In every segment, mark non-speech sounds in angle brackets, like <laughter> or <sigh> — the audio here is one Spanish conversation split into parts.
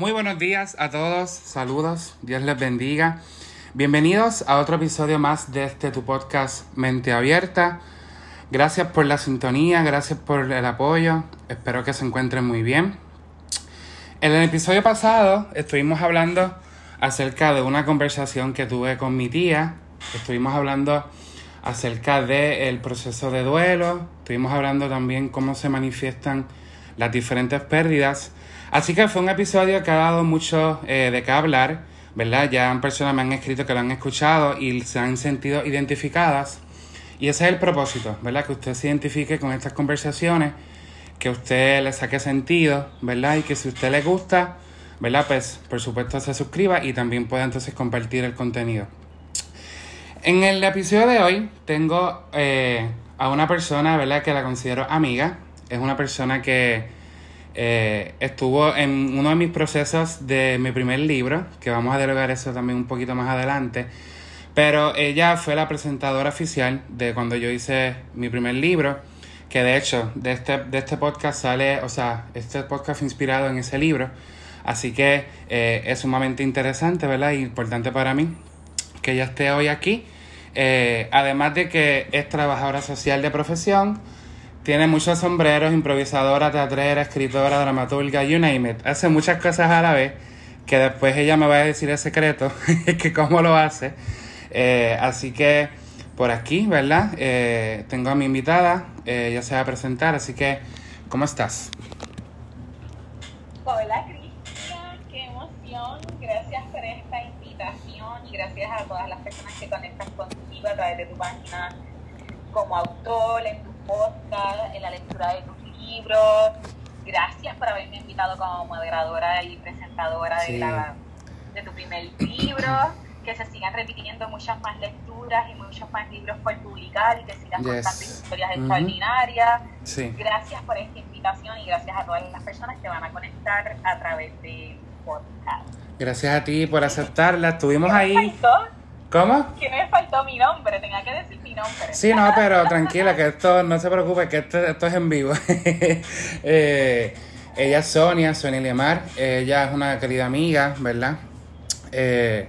Muy buenos días a todos, saludos, Dios les bendiga. Bienvenidos a otro episodio más de este tu podcast Mente Abierta. Gracias por la sintonía, gracias por el apoyo, espero que se encuentren muy bien. En el episodio pasado estuvimos hablando acerca de una conversación que tuve con mi tía, estuvimos hablando acerca del proceso de duelo, estuvimos hablando también cómo se manifiestan las diferentes pérdidas. Así que fue un episodio que ha dado mucho eh, de qué hablar, ¿verdad? Ya personas me han escrito que lo han escuchado y se han sentido identificadas. Y ese es el propósito, ¿verdad? Que usted se identifique con estas conversaciones, que usted le saque sentido, ¿verdad? Y que si usted le gusta, ¿verdad? Pues por supuesto se suscriba y también pueda entonces compartir el contenido. En el episodio de hoy tengo eh, a una persona, ¿verdad? Que la considero amiga. Es una persona que eh, estuvo en uno de mis procesos de mi primer libro, que vamos a dialogar eso también un poquito más adelante. Pero ella fue la presentadora oficial de cuando yo hice mi primer libro, que de hecho de este, de este podcast sale, o sea, este podcast fue inspirado en ese libro. Así que eh, es sumamente interesante, ¿verdad? Y importante para mí que ella esté hoy aquí. Eh, además de que es trabajadora social de profesión, tiene muchos sombreros, improvisadora, teatrera, escritora, dramaturga, you name it. Hace muchas cosas a la vez que después ella me va a decir el secreto, <laughs> que cómo lo hace. Eh, así que por aquí, ¿verdad? Eh, tengo a mi invitada, eh, ella se va a presentar, así que, ¿cómo estás? Hola Cristian, qué emoción, gracias por esta invitación y gracias a todas las personas que conectan contigo a través de tu página como autor, en tu podcast, en la lectura de tus libros. Gracias por haberme invitado como moderadora y presentadora Sí. de, la, de tu primer libro. Que se sigan repitiendo muchas más lecturas y muchos más libros por publicar y que sigas Yes. contando historias extraordinarias. Sí. Gracias por esta invitación y gracias a todas las personas que van a conectar a través del podcast. Gracias a ti por aceptarla. Estuvimos ¿Qué me ahí. ¿Cómo? ¿Qué me faltó mi nombre? Tenía que decir mi nombre. Sí, no, pero tranquila, que esto no se preocupe, que esto, esto es en vivo. <laughs> Eh, ella es Sonia, Sonia Lemar. Ella es una querida amiga, ¿verdad? Eh,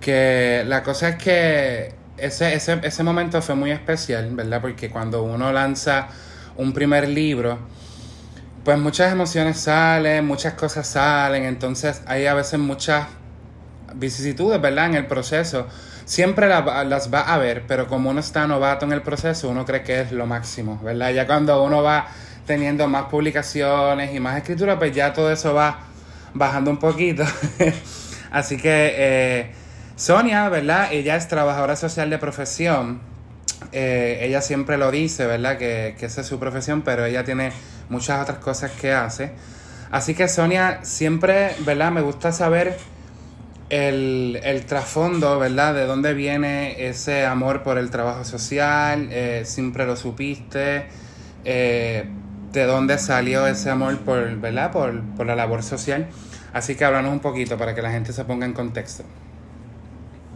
que la cosa es que ese, ese, ese momento fue muy especial, ¿verdad? Porque cuando uno lanza un primer libro, pues muchas emociones salen, muchas cosas salen, entonces hay a veces muchas vicisitudes, ¿verdad? En el proceso. Siempre la- las va a haber, pero como uno está novato en el proceso, uno cree que es lo máximo, ¿verdad? Ya cuando uno va teniendo más publicaciones y más escritura, pues ya todo eso va bajando un poquito. <laughs> Así que eh, Sonia, ¿verdad? Ella es trabajadora social de profesión. Eh, ella siempre lo dice, ¿verdad? Que, que esa es su profesión, pero ella tiene muchas otras cosas que hace. Así que Sonia, siempre, ¿verdad? Me gusta saber el, el trasfondo, ¿verdad? De dónde viene ese amor por el trabajo social, eh, siempre lo supiste, eh, de dónde salió ese amor por, ¿verdad? Por, por la labor social. Así que háblanos un poquito para que la gente se ponga en contexto.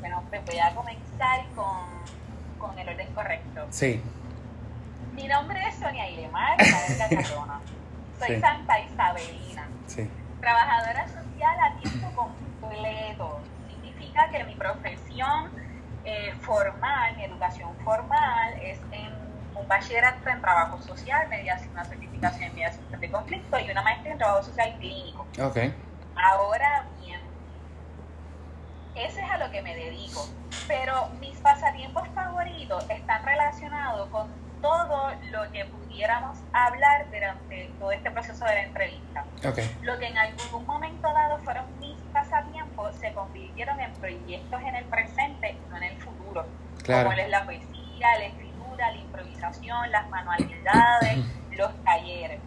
Bueno, pues voy a comenzar con, con el orden correcto. Sí, Mi nombre es Sonia Ilemar. <laughs> Soy Sí. Santa Isabelina. sí, Trabajadora social a tiempo completo. Significa que mi profesión eh, formal, mi educación formal es en un bachillerato en trabajo social, mediación, una certificación en mediación de conflicto y una maestría en trabajo social clínico. ok, Ahora bien, ese es a lo que me dedico, pero mis pasatiempos favoritos están relacionados con todo lo que pudiéramos hablar durante todo este proceso de la entrevista. ok, Lo que en algún momento dado fueron mis pasatiempos se convirtieron en proyectos en el presente, no en el futuro. claro, Como es la poesía, la escritura, la improvisación, las manualidades, <clears throat> los talleres.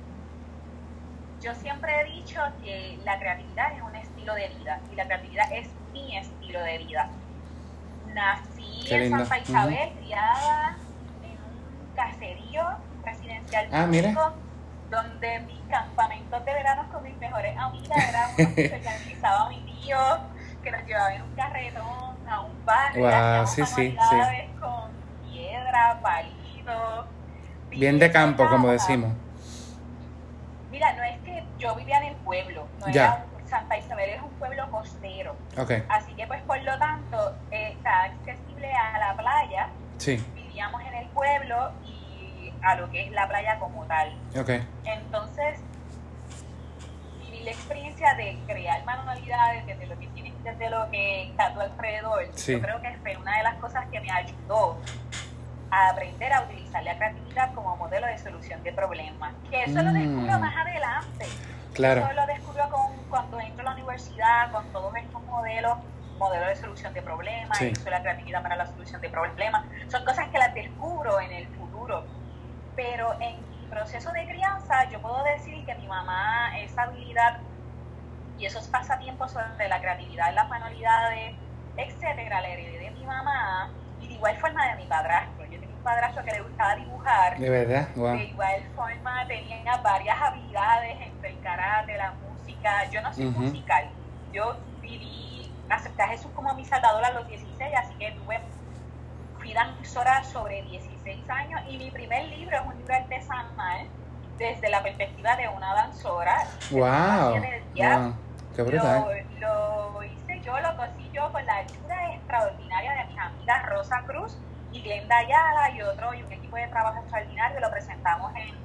Yo siempre he dicho que la creatividad es un estilo de vida y la creatividad es mi estilo de vida. Nací Qué en lindo. Santa Isabel, criada en un caserío residencial Ah, mira. Donde mis campamentos de verano con mis mejores amigas eran unos <laughs> que se organizaba mi tío, que nos llevaba en un carretón a un barrio. Wow, sí, sí, manualidades con piedra, palitos. bien de campo, como decimos. Mira, no es que yo vivía en el pueblo, no Ya. era Santa Isabel es un pueblo costero. Ok. Así que, pues, por lo tanto, eh, está accesible a la playa. Sí. Vivíamos en el pueblo y a lo que es la playa como tal. Ok. Entonces, viví la experiencia de crear manualidades desde lo que tienes, desde lo que está a tu alrededor. Sí. Yo creo que fue una de las cosas que me ayudó a aprender a utilizar la creatividad como modelo de solución de problemas. Que eso lo descubro Mm. más adelante. Claro. Eso lo descubro con, cuando entro a la universidad, con todos estos modelos, modelos de solución de problemas, Sí. de la creatividad para la solución de problemas. Son cosas que las descubro en el futuro. Pero en mi proceso de crianza, yo puedo decir que mi mamá, esa habilidad y esos pasatiempos sobre la creatividad, las manualidades, etcétera, la heredé de mi mamá y de igual forma de mi padrastro. Yo tenía un padrastro que le gustaba dibujar De verdad. Wow. de igual forma tenía varias habilidades entre el karate, la música. Yo no soy Ujú. musical. Yo viví, acepté a Jesús como mi salvador a los 16, así que tuve, fui danzora sobre 16 años y mi primer libro es un libro artesanal desde la perspectiva de una danzora. Wow. Qué brutal. Lo, lo hice yo, lo cosí yo con la ayuda extraordinaria de mis amigas Rosa Cruz y Glenda Ayala y otro y un equipo de trabajo extraordinario. Lo presentamos en,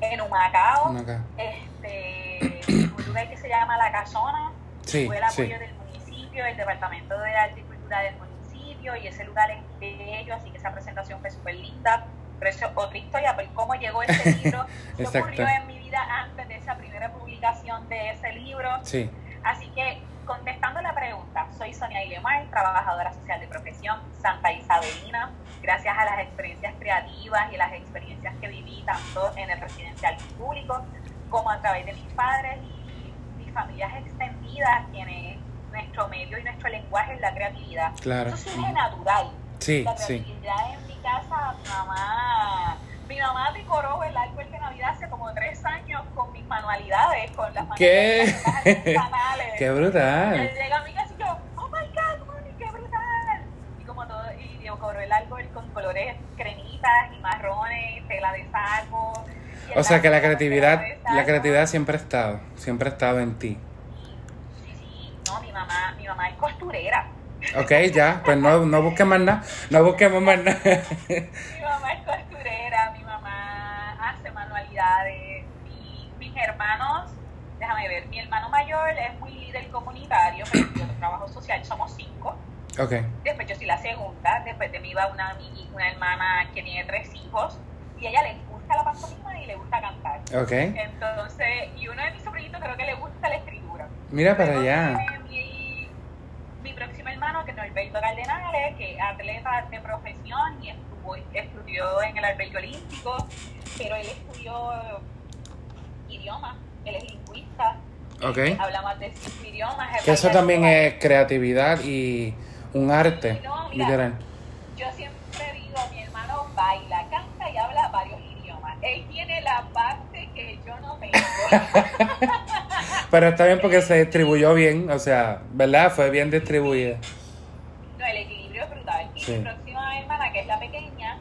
en Humacao, este, un lugar que se llama La Casona. Sí, Fue el apoyo sí. del municipio, el Departamento de Arte y Cultura del municipio y ese lugar es bello, así que esa presentación fue súper linda. Pero eso es otra historia, por cómo llegó ese <laughs> libro, qué ocurrió en mi vida antes de esa primera publicación de ese libro. Sí. Así que, contestando la pregunta, soy Sonia Ilemar, trabajadora social de profesión, Santa Isabelina. Gracias a las experiencias creativas y las experiencias que viví tanto en el residencial público como a través de mis padres y mis familias extendidas, quienes nuestro medio y nuestro lenguaje es la creatividad. Claro. Eso surge natural. Sí, La sí. creatividad en mi casa, mi mamá, mi mamá decoró el árbol de Navidad hace como tres años con mis manualidades, con las ¿Qué? manualidades. <laughs> Qué Y brutal. llega a mi casa y yo, oh my god, mami, qué brutal. Y como todo, y decoró el árbol con colores cremitas y marrones, tela de saco. y O sea que la creatividad, la creatividad siempre ha estado, siempre ha estado en ti. No, mi mamá, mi mamá es costurera. Ok, ya, pues no, no busques más nada, no busquemos más nada. Mi mamá es costurera, mi mamá hace manualidades, mi- mis hermanos, déjame ver, mi hermano mayor es muy líder comunitario, pero yo trabajo social, somos cinco. Ok, Después yo soy la segunda, después de mí va una, una hermana que tiene tres hijos y a ella le gusta la pantomima y le gusta cantar. ok. Entonces, y uno de mis sobrinitos creo que le gusta la escritura. Mira para allá. Mi, mi próximo hermano, que es Norberto Cardenales, que es atleta de profesión y estuvo, estudió en el albergue olímpico, pero él estudió idiomas, él es lingüista. Ok. Habla más de cinco idiomas. Que eso también es creatividad y un arte, No, mira. literal. Yo siempre digo, mi hermano baila, canta y habla varios idiomas. Él tiene la parte que yo no tengo. <laughs> <laughs> <laughs> Pero está bien porque se distribuyó bien, o sea, ¿verdad? Fue bien distribuida. No, el equilibrio es brutal. Y Sí. mi próxima hermana, que es la pequeña,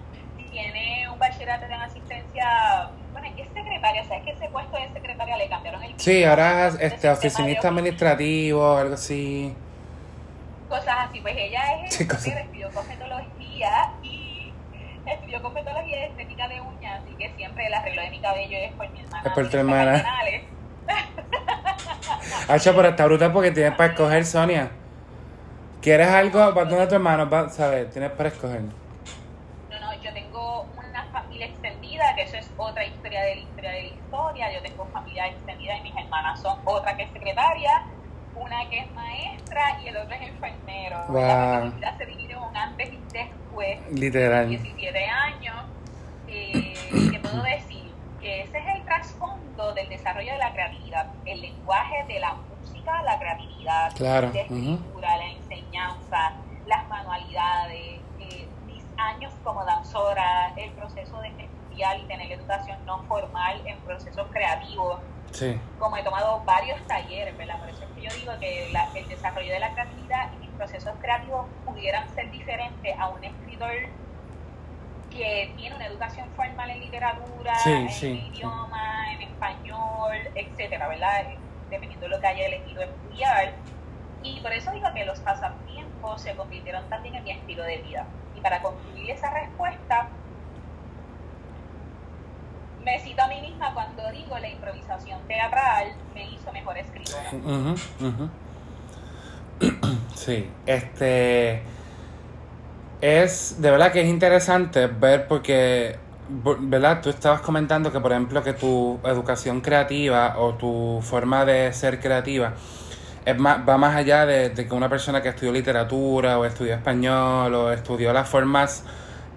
tiene un bachillerato en asistencia. Bueno, es que es secretaria, ¿sabes que ese puesto de secretaria le cambiaron el Sí, ahora es este, oficinista administrativo, algo así. Cosas así. Pues ella es Sí, cosas. estudió cosmetología y estudió cosmetología y estética de uñas, así que siempre el arreglo de mi cabello es por mi hermana. Es por tu hermana. <laughs> Hacho, pero está brutal porque tienes para escoger, Sonia. ¿Quieres algo? ¿Para dónde tu hermano? Va- ¿Sabes? Tienes para escoger. No, no, yo tengo una familia extendida, que eso es otra historia de la historia de la historia. Yo tengo familia extendida y mis hermanas son otra que es secretaria, una que es maestra y el otro es enfermero. Wow. La familia se divide un antes y después, Literal. 17 años. Eh, ¿Qué puedo decir? Que ese es el trasfondo del desarrollo de la creatividad, el lenguaje de la música, la creatividad, Claro, la escritura, la enseñanza, las manualidades, eh, mis años como danzora, el proceso de estudiar y tener educación no formal en procesos creativos, Sí, como he tomado varios talleres, ¿verdad? Por eso es que yo digo que la- el desarrollo de la creatividad y mis procesos creativos pudieran ser diferentes a un escritor que tiene una educación formal en literatura, Sí, en sí, idioma, en español, etcétera, ¿verdad? dependiendo de lo que haya elegido estudiar. Y por eso digo que los pasatiempos se convirtieron también en mi estilo de vida. Y para concluir esa respuesta, me cito a mí misma cuando digo la improvisación teatral me hizo mejor escritora. <clears throat> Sí, este es de verdad que es interesante ver porque ¿verdad? Tú estabas comentando que, por ejemplo, que tu educación creativa o tu forma de ser creativa es más, va más allá de, que una persona que estudió literatura o estudió español o estudió las formas,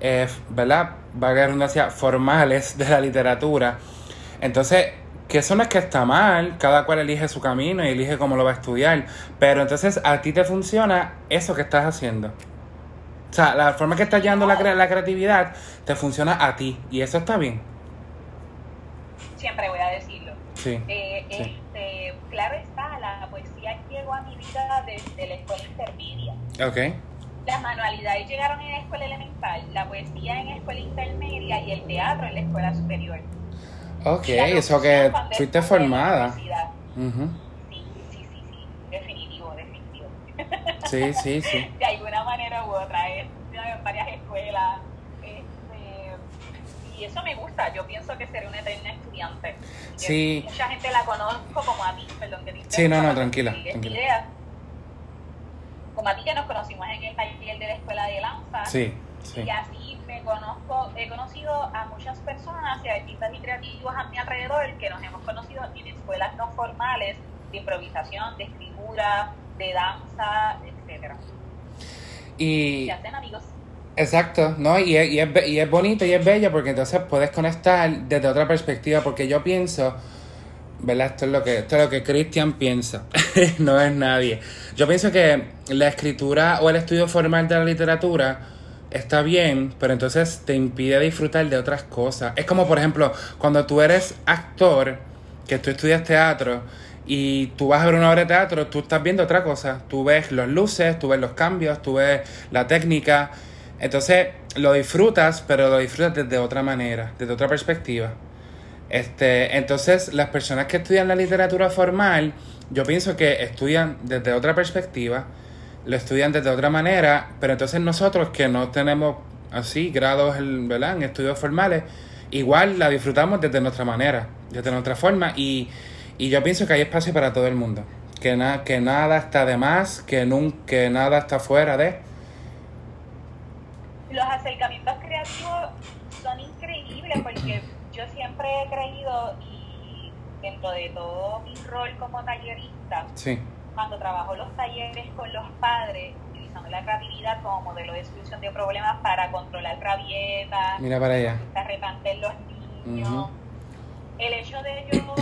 eh, ¿verdad? Va a redundancia, formales de la literatura. Entonces, que eso no es que está mal, cada cual elige su camino y elige cómo lo va a estudiar, pero entonces a ti te funciona eso que estás haciendo. O sea, la forma que estás llevando la, la creatividad te funciona a ti y eso está bien. Siempre voy a decirlo. Sí, eh, Este, claro está, la poesía llegó a mi vida desde la escuela intermedia. Ok. Las manualidades llegaron en la escuela elemental, la poesía en la escuela intermedia y el teatro en la escuela superior. Ok, eso que fuiste formada. Sí, sí, sí, sí, definitivo, definitivo. Sí, sí, sí. <laughs> De alguna manera u otra, he en varias escuelas. Este, y eso me gusta, yo pienso que seré una eterna estudiante. Sí. Mucha gente la conozco como a ti, perdón que te Sí, no, no, tranquila. tranquila. como a ti que nos conocimos en el taller de la escuela de lanza. Sí, sí. Y así me conozco, he conocido a muchas personas y artistas y creativos a mi alrededor que nos hemos conocido en escuelas no formales de improvisación, de escritura, de danza, etcétera. Y... Se hacen amigos. Exacto, ¿no? Y es, y, es, y es bonito y es bello porque entonces puedes conectar desde otra perspectiva, porque yo pienso, ¿verdad? Esto es lo que, esto es lo que Cristian piensa, <laughs> no es nadie. Yo pienso que la escritura o el estudio formal de la literatura está bien, pero entonces te impide disfrutar de otras cosas. Es como, por ejemplo, cuando tú eres actor, que tú estudias teatro, y tú vas a ver una obra de teatro, tú estás viendo otra cosa. Tú ves los luces, tú ves los cambios, tú ves la técnica. Entonces lo disfrutas, pero lo disfrutas desde otra manera, desde otra perspectiva. Este, entonces las personas que estudian la literatura formal, yo pienso que estudian desde otra perspectiva, lo estudian desde otra manera, pero entonces nosotros que no tenemos así grados ¿verdad? en estudios formales, igual la disfrutamos desde nuestra manera, desde nuestra forma y y yo pienso que hay espacio para todo el mundo. Que, na que nada está de más, que, nunca, nada está fuera de. Los acercamientos creativos son increíbles porque yo siempre he creído y dentro de todo mi rol como tallerista, cuando trabajo los talleres con los padres, utilizando la creatividad como modelo de solución de problemas para controlar rabietas, Mira para allá. los niños, el hecho de yo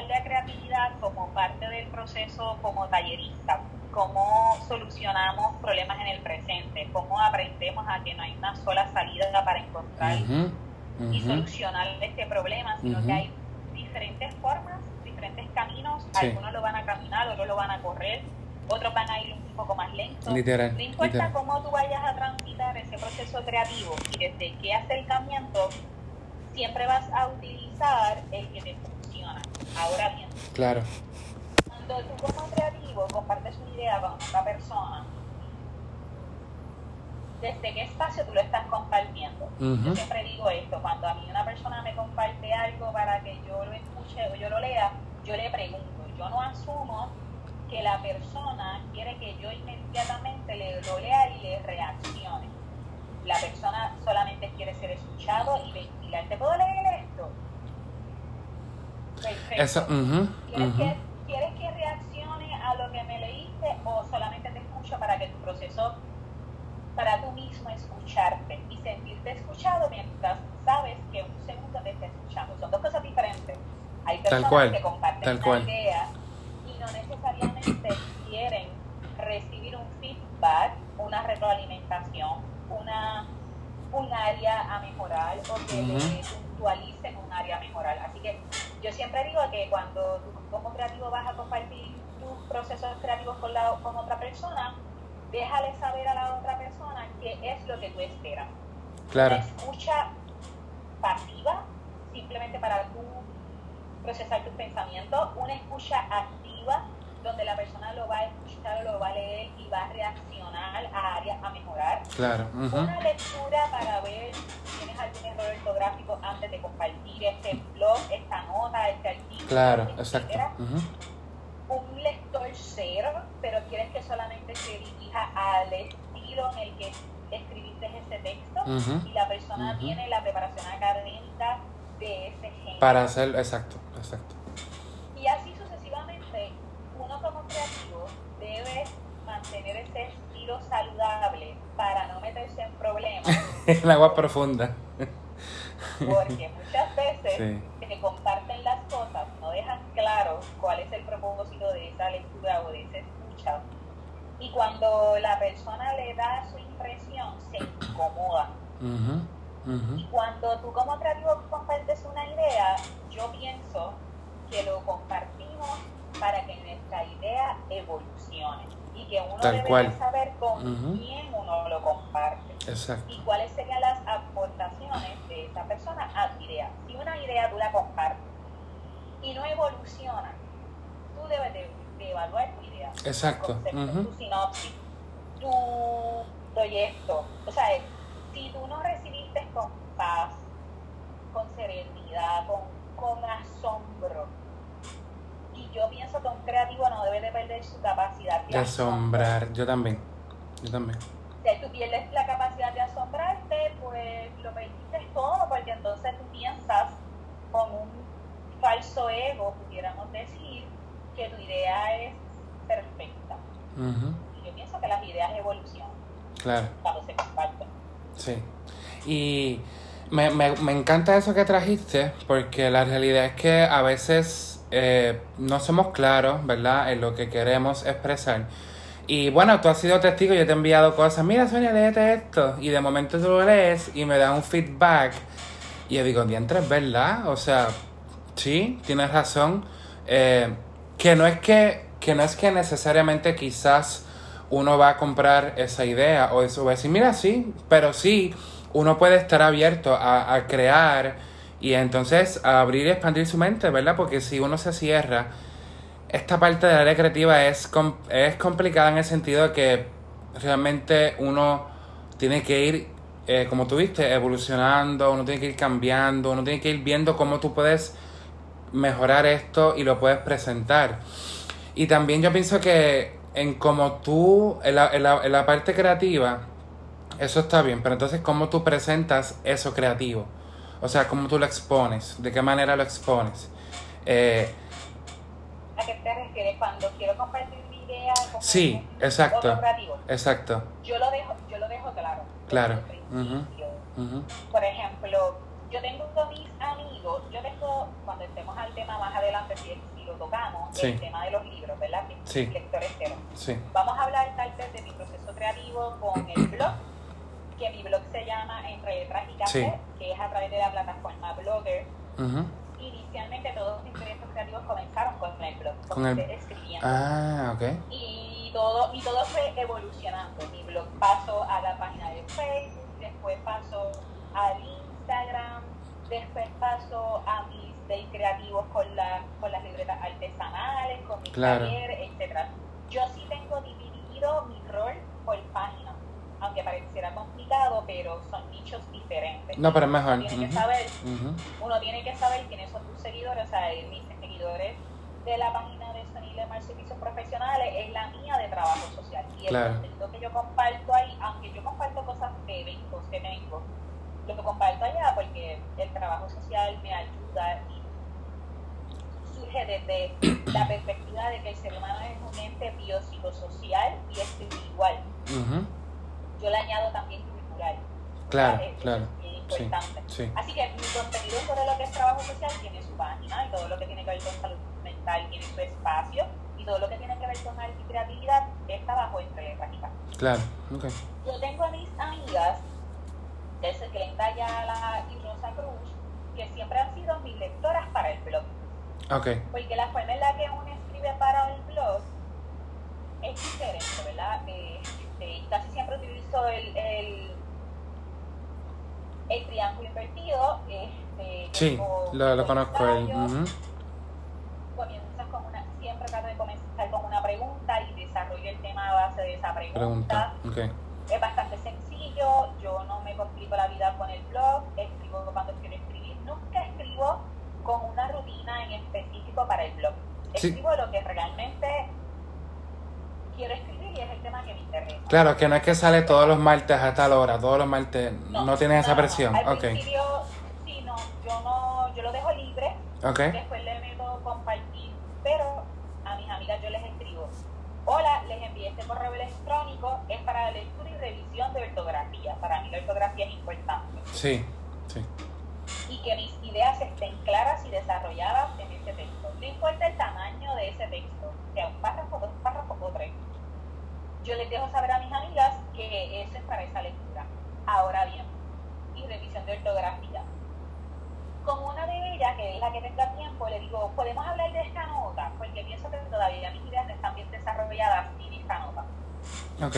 la creatividad como parte del proceso como tallerista, cómo solucionamos problemas en el presente, cómo aprendemos a que no hay una sola salida para encontrar y solucionar este problema, sino que hay diferentes formas, diferentes caminos, algunos lo van a caminar, otros lo van a correr, otros van a ir un poco más lento. no importa cómo tú vayas a transitar ese proceso creativo y desde qué acercamiento, siempre vas a utilizar el que te Ahora bien, claro. cuando tú como creativo compartes una idea con otra persona, ¿desde qué espacio tú lo estás compartiendo? Yo siempre digo esto, cuando a mí una persona me comparte algo para que yo lo escuche o yo lo lea, yo le pregunto, yo no asumo que la persona quiere que yo inmediatamente le lo lea y le reaccione. La persona solamente quiere ser escuchado y ventilar. ¿Te puedo leer esto? Eso, ¿Quieres, Que, ¿Quieres que reaccione a lo que me leíste o solamente te escucho para que tu proceso, para tú mismo escucharte y sentirte escuchado mientras sabes que un segundo te está escuchando? Son dos cosas diferentes. Hay personas que comparten una idea y no necesariamente quieren recibir un feedback, una retroalimentación, una un área a mejorar o que le puntualicen un área a mejorar. Así que yo siempre digo que cuando tú como creativo vas a compartir tus procesos creativos con, la, con otra persona, déjale saber a la otra persona qué es lo que tú esperas. Claro. escucha pasiva, simplemente para tú procesar tus pensamientos, una escucha activa donde la persona lo va a escuchar, lo va a leer y va a reaccionar a áreas a mejorar. Claro. Una lectura para ver si tienes algún error ortográfico antes de compartir este blog, esta nota, este artículo. Claro, exacto. Un lector cero, pero quieres que solamente se dirija al estilo en el que escribiste ese texto y la persona tiene la preparación académica de ese género. Para hacer, exacto, exacto. Y así sucesivamente, uno como creativo debe mantener ese estilo saludable para no meterse en problemas. <laughs> en agua profunda. Porque muchas veces que comparten las cosas no dejan claro cuál es el propósito de esa lectura o de esa escucha. Y cuando la persona le da su impresión, se incomoda. Y cuando tú como creativo compartes una idea, yo pienso que lo compartimos para que nuestra idea evolucione y que uno debe saber con quién uno lo comparte y cuáles serían las aportaciones de esa persona a tu idea. Si una idea tú la compartes y no evoluciona, tú debes de, evaluar tu idea, Exacto. tu, sinopsis, tu proyecto. O sea, si tú no recibiste con paz, con serenidad, con, con asombro, yo pienso que un creativo no debe de perder su capacidad de, asombrar. Yo también, yo también. Si tú pierdes la capacidad de asombrarte, pues lo perdiste todo, porque entonces tú piensas con un falso ego, pudiéramos decir, que tu idea es perfecta. Y yo pienso que las ideas evolucionan claro. cuando se comparten. Sí. Y me, me, me encanta eso que trajiste, porque la realidad es que a veces eh, no somos claros, ¿verdad?, en lo que queremos expresar. Y bueno, tú has sido testigo, yo te he enviado cosas, mira Sonia, léete esto. Y de momento tú lo lees y me da un feedback. Y yo digo, diantres, ¿verdad? O sea, sí, tienes razón. Eh, que no es que, que no es que necesariamente quizás uno va a comprar esa idea o eso va a decir, mira, sí, pero sí, uno puede estar abierto a, a crear y entonces abrir y expandir su mente, ¿verdad? Porque si uno se cierra, esta parte de la área creativa es, es complicada en el sentido de que realmente uno tiene que ir, eh, como tú viste, evolucionando, uno tiene que ir cambiando, uno tiene que ir viendo cómo tú puedes mejorar esto y lo puedes presentar. Y también yo pienso que en como tú, en la, en la, en la parte creativa, eso está bien, pero entonces cómo tú presentas eso creativo. O sea, cómo tú lo expones, de qué manera lo expones. Eh, ¿A qué te refieres cuando quiero compartir mi idea? Sí, exacto. Exacto. Yo lo dejo, yo lo dejo claro. Claro. Por ejemplo, yo tengo mis amigos, yo tengo, cuando estemos al tema más adelante, si, lo tocamos, el tema de los libros, ¿verdad? Sí. Lectores Sí. Vamos a hablar tal vez de mi proceso creativo con el blog que mi blog se llama Entre Letras y Café, que es a través de la plataforma Blogger. Inicialmente todos mis proyectos creativos comenzaron con el blog, con el... escribiendo. Ah, ok. Y todo, y todo fue evolucionando. Mi blog pasó a la página de Facebook, después pasó al Instagram, después pasó a mis days creativos con, la, con las libretas artesanales, con mis claro. talleres, etc. Yo sí tengo dividido mi rol por página aunque pareciera complicado, pero son nichos diferentes. No, pero es mejor. Uno tiene, que, saber, uno tiene que saber quiénes son tus seguidores, o sea, mis seguidores de la página de Sony Lemar Servicios Profesionales es la mía de trabajo social. Y el contenido que yo comparto ahí, aunque yo comparto cosas de eventos que tengo, lo que comparto allá porque el trabajo social me ayuda y surge desde la perspectiva de que el ser humano es un ente biopsicosocial y espiritual yo le añado también cultural. Claro, claro. Es importante. Así que mi contenido sobre lo que es trabajo social tiene su página y todo lo que tiene que ver con salud mental tiene su espacio y todo lo que tiene que ver con arte y creatividad está bajo entre práctica. Claro, ok. Yo tengo a mis amigas, desde Glenda Ayala y Rosa Cruz, que siempre han sido mis lectoras para el blog. Ok. Porque la forma en la que uno escribe para el blog es diferente, ¿verdad? Eh, casi siempre utilizo el, el, el triángulo invertido. Este, sí, lo, lo conozco. El, empezar con una pregunta y desarrollo el tema a base de esa pregunta. pregunta. Es bastante sencillo, yo no me complico la vida con el blog, escribo cuando quiero escribir, nunca escribo con una rutina en específico para el blog. Escribo lo que realmente quiero escribir y es el tema que me interesa. Claro, que no es que sale todos los martes a tal hora, todos los martes no, tienes esa presión. Al okay. principio, sí, no, yo no, yo lo dejo libre. Okay. Después le meto compartir, pero a mis amigas yo les escribo. Hola, les envié este correo electrónico, es para lectura y revisión de ortografía. Para mí la ortografía es importante. Sí, sí. Y que mis ideas estén claras y desarrolladas en ese texto. No importa el tamaño de ese texto, sea un párrafo, dos párrafos o tres. Yo les dejo saber a mis amigas que eso es para esa lectura. Ahora bien, y revisión de ortografía. Como una de ellas, que es la que tenga tiempo, le digo, ¿podemos hablar de esta nota? Porque pienso que todavía mis ideas no están bien desarrolladas sin esta nota. Ok.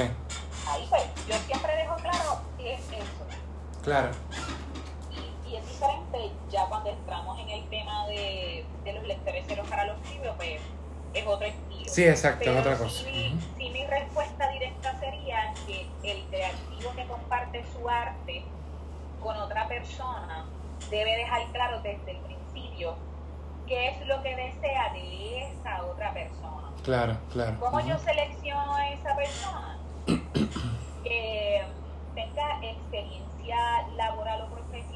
Ahí pues, yo siempre dejo claro qué es eso. Claro. Y, y es diferente ya cuando entramos en el tema de, de los lectores ceros para los libros, pues es otro estilo. Sí, exacto, Pero es otra sí cosa. sí mi respuesta directa sería que el creativo que comparte su arte con otra persona debe dejar claro desde el principio qué es lo que desea de esa otra persona. Claro, claro. ¿Cómo yo selecciono a esa persona? <coughs> que tenga experiencia laboral o profesional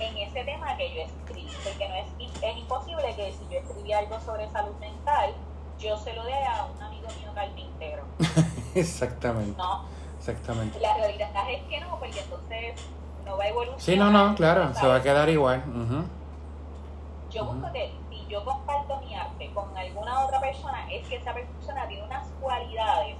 en ese tema que yo escribí. Porque no es, es imposible que si yo escribí algo sobre salud mental, yo se lo dé a un amigo mío carpintero. <laughs> Exactamente, No, exactamente. la realidad es que no, porque entonces no va a evolucionar. Sí, no, no, claro, se va a quedar igual. Ujú. Yo busco que si yo comparto mi arte con alguna otra persona, es que esa persona tiene unas cualidades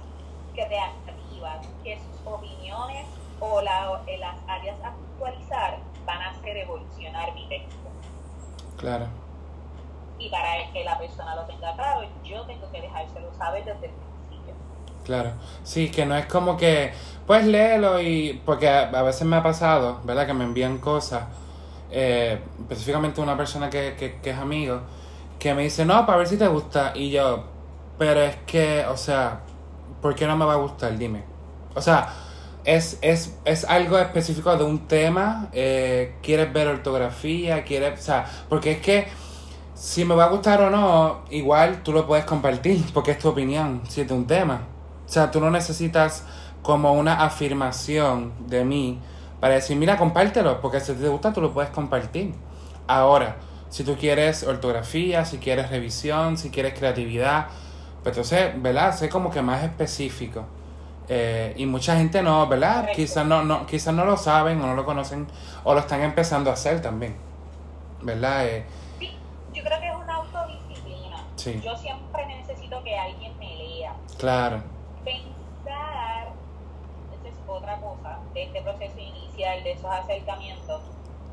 creativas, que sus opiniones o la- eh, las áreas a actualizar van a hacer evolucionar mi texto. Claro, Y para que la persona lo tenga claro, yo tengo que dejárselo saber desde el principio. claro. Sí, que no es como que, pues léelo y, porque a, a veces me ha pasado, ¿verdad? Que me envían cosas, eh, específicamente una persona que, que, que es amigo, que me dice, no, para ver si te gusta. Y yo, pero es que, o sea, ¿por qué no me va a gustar? Dime. O sea, es, es, es algo específico de un tema, eh, quieres ver ortografía, quieres, o sea, porque es que si me va a gustar o no, igual tú lo puedes compartir, porque es tu opinión, si es de un tema. O sea, tú no necesitas como una afirmación de mí para decir, mira, compártelo, porque si te gusta tú lo puedes compartir. Ahora, si tú quieres ortografía, si quieres revisión, si quieres creatividad, pues entonces, ¿verdad? Sé como que más específico. Eh, y mucha gente no, ¿verdad? Quizás no, no, quizás no lo saben o no lo conocen o lo están empezando a hacer también. ¿Verdad? Eh, Sí, yo creo que es una autodisciplina. Sí. Yo siempre necesito que alguien me lea. claro, pensar, esa es otra cosa, de este proceso inicial, de esos acercamientos,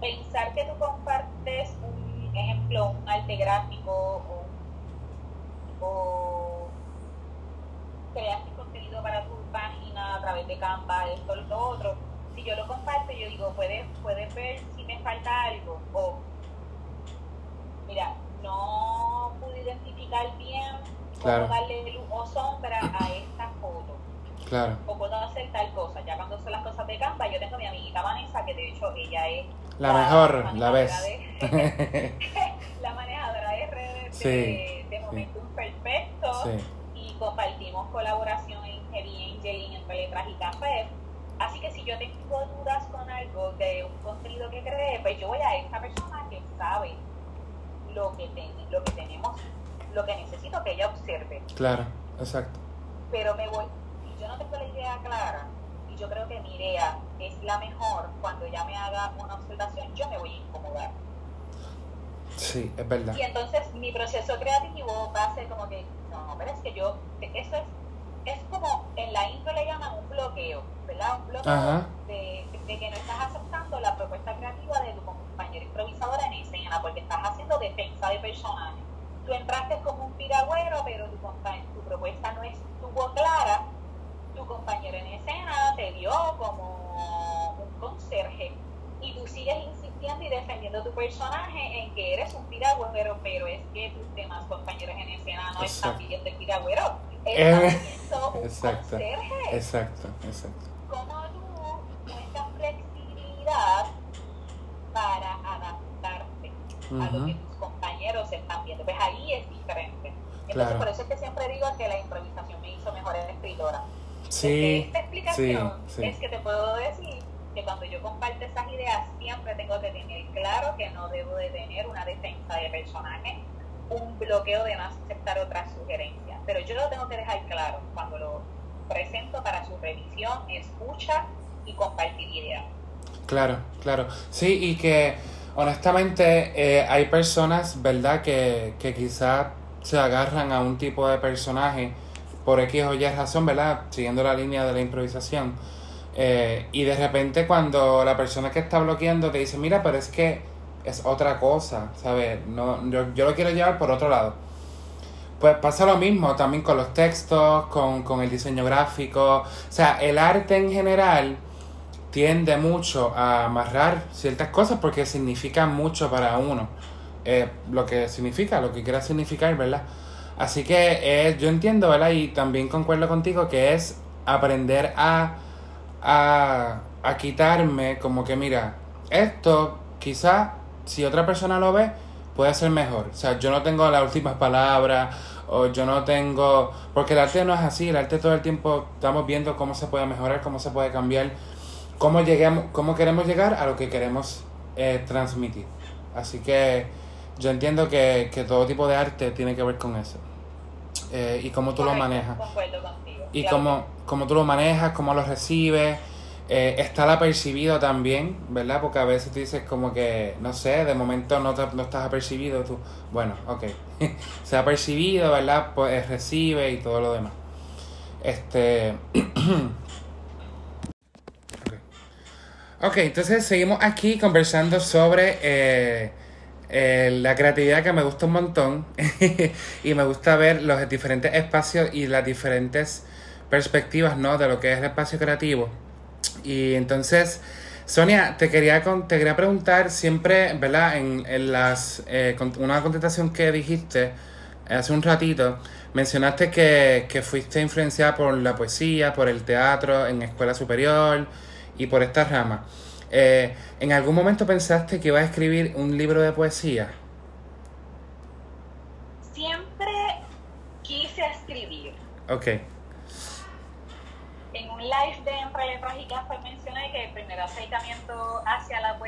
pensar que tú compartes un ejemplo, un arte gráfico o, o creaste contenido para tu página a través de Canva, esto, lo otro. Si yo lo comparto, yo digo, puedes, puedes ver si me falta algo o mira, no pude identificar bien Claro. cómo darle luz o sombra a esta foto. claro. O puedo hacer tal cosa. Ya cuando son las cosas de Canva, yo tengo a mi amiguita Vanessa, que de hecho ella es La mejor, la ves. de- <laughs> <laughs> la manejadora de redes Sí, de, de Momentum Perfecto. sí, Y compartimos colaboración en Heavy Angel, entre letras y café. Así que si yo tengo dudas con algo de un contenido que cree, pues yo voy a esta persona que sabe lo que, ten- lo que tenemos, lo que necesito que ella observe. claro, exacto. Pero me voy, si yo no tengo la idea clara, y yo creo que mi idea es la mejor, cuando ella me haga una observación, yo me voy a incomodar. Sí, es verdad. Y entonces mi proceso creativo va a ser como que, no, pero es que yo, eso es, es como en la intro le llaman un bloqueo, ¿verdad? Un bloqueo de, de que no estás aceptando la propuesta creativa de tu compañero improvisador en escena, porque estás haciendo defensa de personaje. Tú entraste como un piragüero, pero tu, compa- tu propuesta no estuvo clara. Tu compañero en escena te vio como un conserje y tú sigues insistiendo y defendiendo tu personaje en que eres un piragüero, pero es que tus demás compañeros en escena no están viendo el piragüero. Viendo un exacto, conserje. Exacto, exacto. Como tú muestras flexibilidad para adaptarte a lo que tus compañeros están viendo. Pues ahí es diferente. Entonces, por eso es que siempre digo que la improvisación me hizo mejor escritora. Sí, esta explicación es que te puedo decir que cuando yo comparto esas ideas siempre tengo que tener claro que no debo de tener una defensa de personaje, un bloqueo de no aceptar otras sugerencias, pero yo lo tengo que dejar claro cuando lo presento para su revisión, escucha y compartir ideas. Claro, claro. Sí, y que honestamente eh, hay personas, ¿verdad?, que, que quizás se agarran a un tipo de personaje por X o Y razón, ¿verdad? Siguiendo la línea de la improvisación. Eh, y de repente cuando la persona que está bloqueando te dice, mira, pero es que es otra cosa, ¿sabes? No, yo, yo lo quiero llevar por otro lado. Pues pasa lo mismo también con los textos, con, con el diseño gráfico. O sea, el arte en general tiende mucho a amarrar ciertas cosas porque significa mucho para uno. Eh, lo que significa, lo que quiera significar, ¿verdad? Así que eh, yo entiendo, ¿verdad? Y también concuerdo contigo que es aprender a, a, a quitarme como que, mira, esto quizá si otra persona lo ve, puede ser mejor. O sea, yo no tengo las últimas palabras o yo no tengo... Porque el arte no es así, el arte todo el tiempo estamos viendo cómo se puede mejorar, cómo se puede cambiar, cómo, lleguemos, cómo queremos llegar a lo que queremos eh, transmitir. Así que yo entiendo que, que, todo tipo de arte tiene que ver con eso. Eh, y cómo tú lo manejas. Y cómo, cómo tú lo manejas, cómo lo recibes. Eh, está el apercibido también, ¿verdad? Porque a veces dices como que, no sé, de momento no, no estás apercibido, tú, bueno, ok, <laughs> se ha percibido, ¿verdad? Pues recibe y todo lo demás. Este... <clears throat> ok, entonces seguimos aquí conversando sobre eh, eh, la creatividad que me gusta un montón <laughs> y me gusta ver los diferentes espacios y las diferentes perspectivas, ¿no? De lo que es el espacio creativo. Y entonces, Sonia, te quería, te quería preguntar siempre, ¿verdad? En, en las, eh, una contestación que dijiste hace un ratito, mencionaste que, que fuiste influenciada por la poesía, por el teatro en escuela superior y por esta rama. Eh, ¿En algún momento pensaste que ibas a escribir un libro de poesía? Siempre quise escribir. Ok. En un live de Entre Letras y Café mencioné que el primer acercamiento hacia la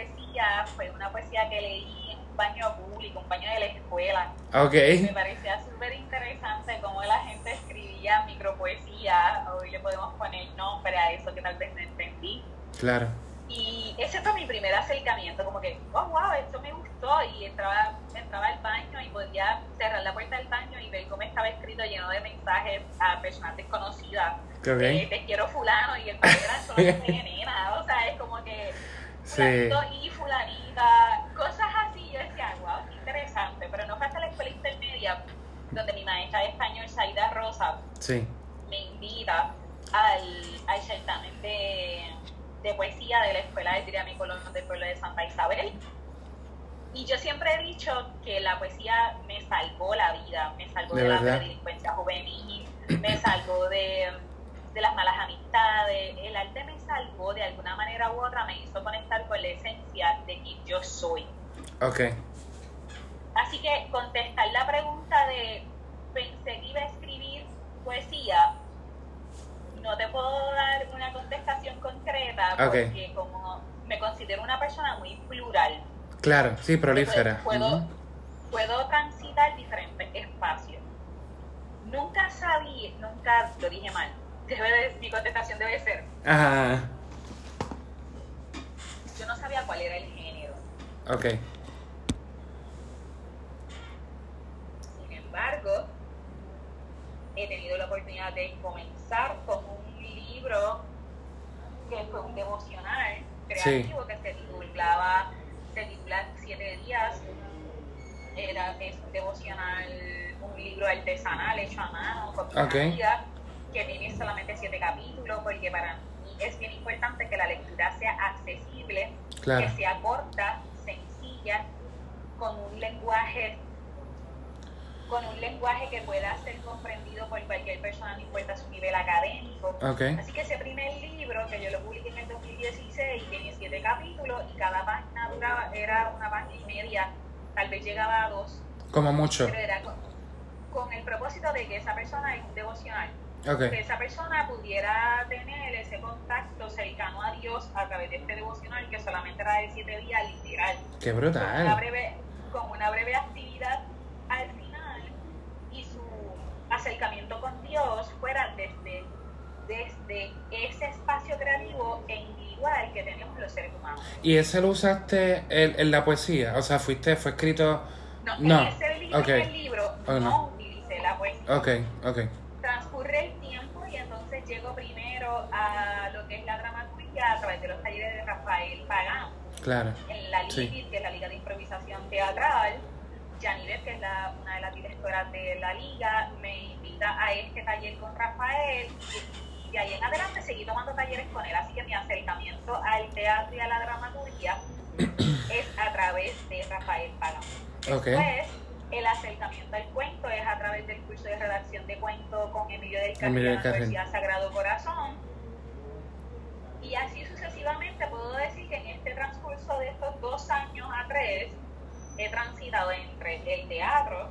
poesía fue una poesía que leí en un baño público, un baño de la escuela. Ok. Me parecía súper interesante cómo la gente escribía micropoesía. Hoy le podemos poner nombre a eso que tal vez no entendí. Claro y ese fue mi primer acercamiento, como que, oh, wow, esto me gustó. Y entraba, entraba al baño y podía cerrar la puerta del baño y ver cómo estaba escrito lleno de mensajes a personas desconocidas. Eh, te quiero fulano y el padre era solo nena. O sea, es como que fulanito y fulanita, cosas así. Yo decía, wow, qué interesante. Pero no fue hasta la escuela intermedia donde mi maestra de español, Saida Rosa, me invita al, al certamen de de poesía de la Escuela de Triami Colón del pueblo de Santa Isabel. Y yo siempre he dicho que la poesía me salvó la vida, me salvó de, la delincuencia juvenil, me salvó de, de, las malas amistades, el arte me salvó de alguna manera u otra, me hizo conectar con la esencia de quien yo soy. Ok. Así que contestar la pregunta de pensé que iba a escribir poesía, no te puedo dar una contestación concreta porque como me considero una persona muy plural. Claro, sí, prolífera. Puedo, puedo transitar diferentes espacios. Nunca sabía, nunca lo dije mal. Debe mi contestación debe ser. Ajá. Yo no sabía cuál era el género. Ok. Sin embargo, he tenido la oportunidad de comenzar con un libro que fue un devocional creativo que se titulaba, se titula Siete Días. Era, es un devocional, un libro artesanal hecho a mano, con okay. Que tiene solamente siete capítulos, porque para mí es bien importante que la lectura sea accesible, que sea corta, estrategias con un lenguaje con un lenguaje que pueda ser comprendido por cualquier persona, no importa su nivel académico. Así que ese primer libro, que yo lo publiqué en el 2016, tiene siete capítulos y cada página duraba, era una página y media, tal vez llegaba a dos. Como mucho. Pero era con, el propósito de que esa persona es devocional. Que esa persona pudiera tener ese contacto cercano a Dios a través de este devocional que solamente era de siete días literal. Qué brutal. Con una breve, con una breve actividad al acercamiento con Dios fuera desde, desde ese espacio creativo e individual que tenemos los seres humanos. ¿Y ese lo usaste en, la poesía? O sea, fuiste, fue escrito... No, no. en ese libro, en el libro oh, no. utilicé la poesía. Ok, ok. A través de los talleres de Rafael Pagán. Claro. En la LIBIT, que es la Liga de Improvisación Teatral Janilet, que es la, una de las directoras de la liga, me invita a este taller con Rafael y, de ahí en adelante seguí tomando talleres con él. Así que mi acercamiento al teatro y a la dramaturgia <clears throat> es a través de Rafael Pagán. Después, el acercamiento al cuento es a través del curso de redacción de cuento con Emilio del Carril de la Universidad Sagrado Corazón. Y así sucesivamente puedo decir que en este transcurso de estos dos años a tres, he transitado entre el teatro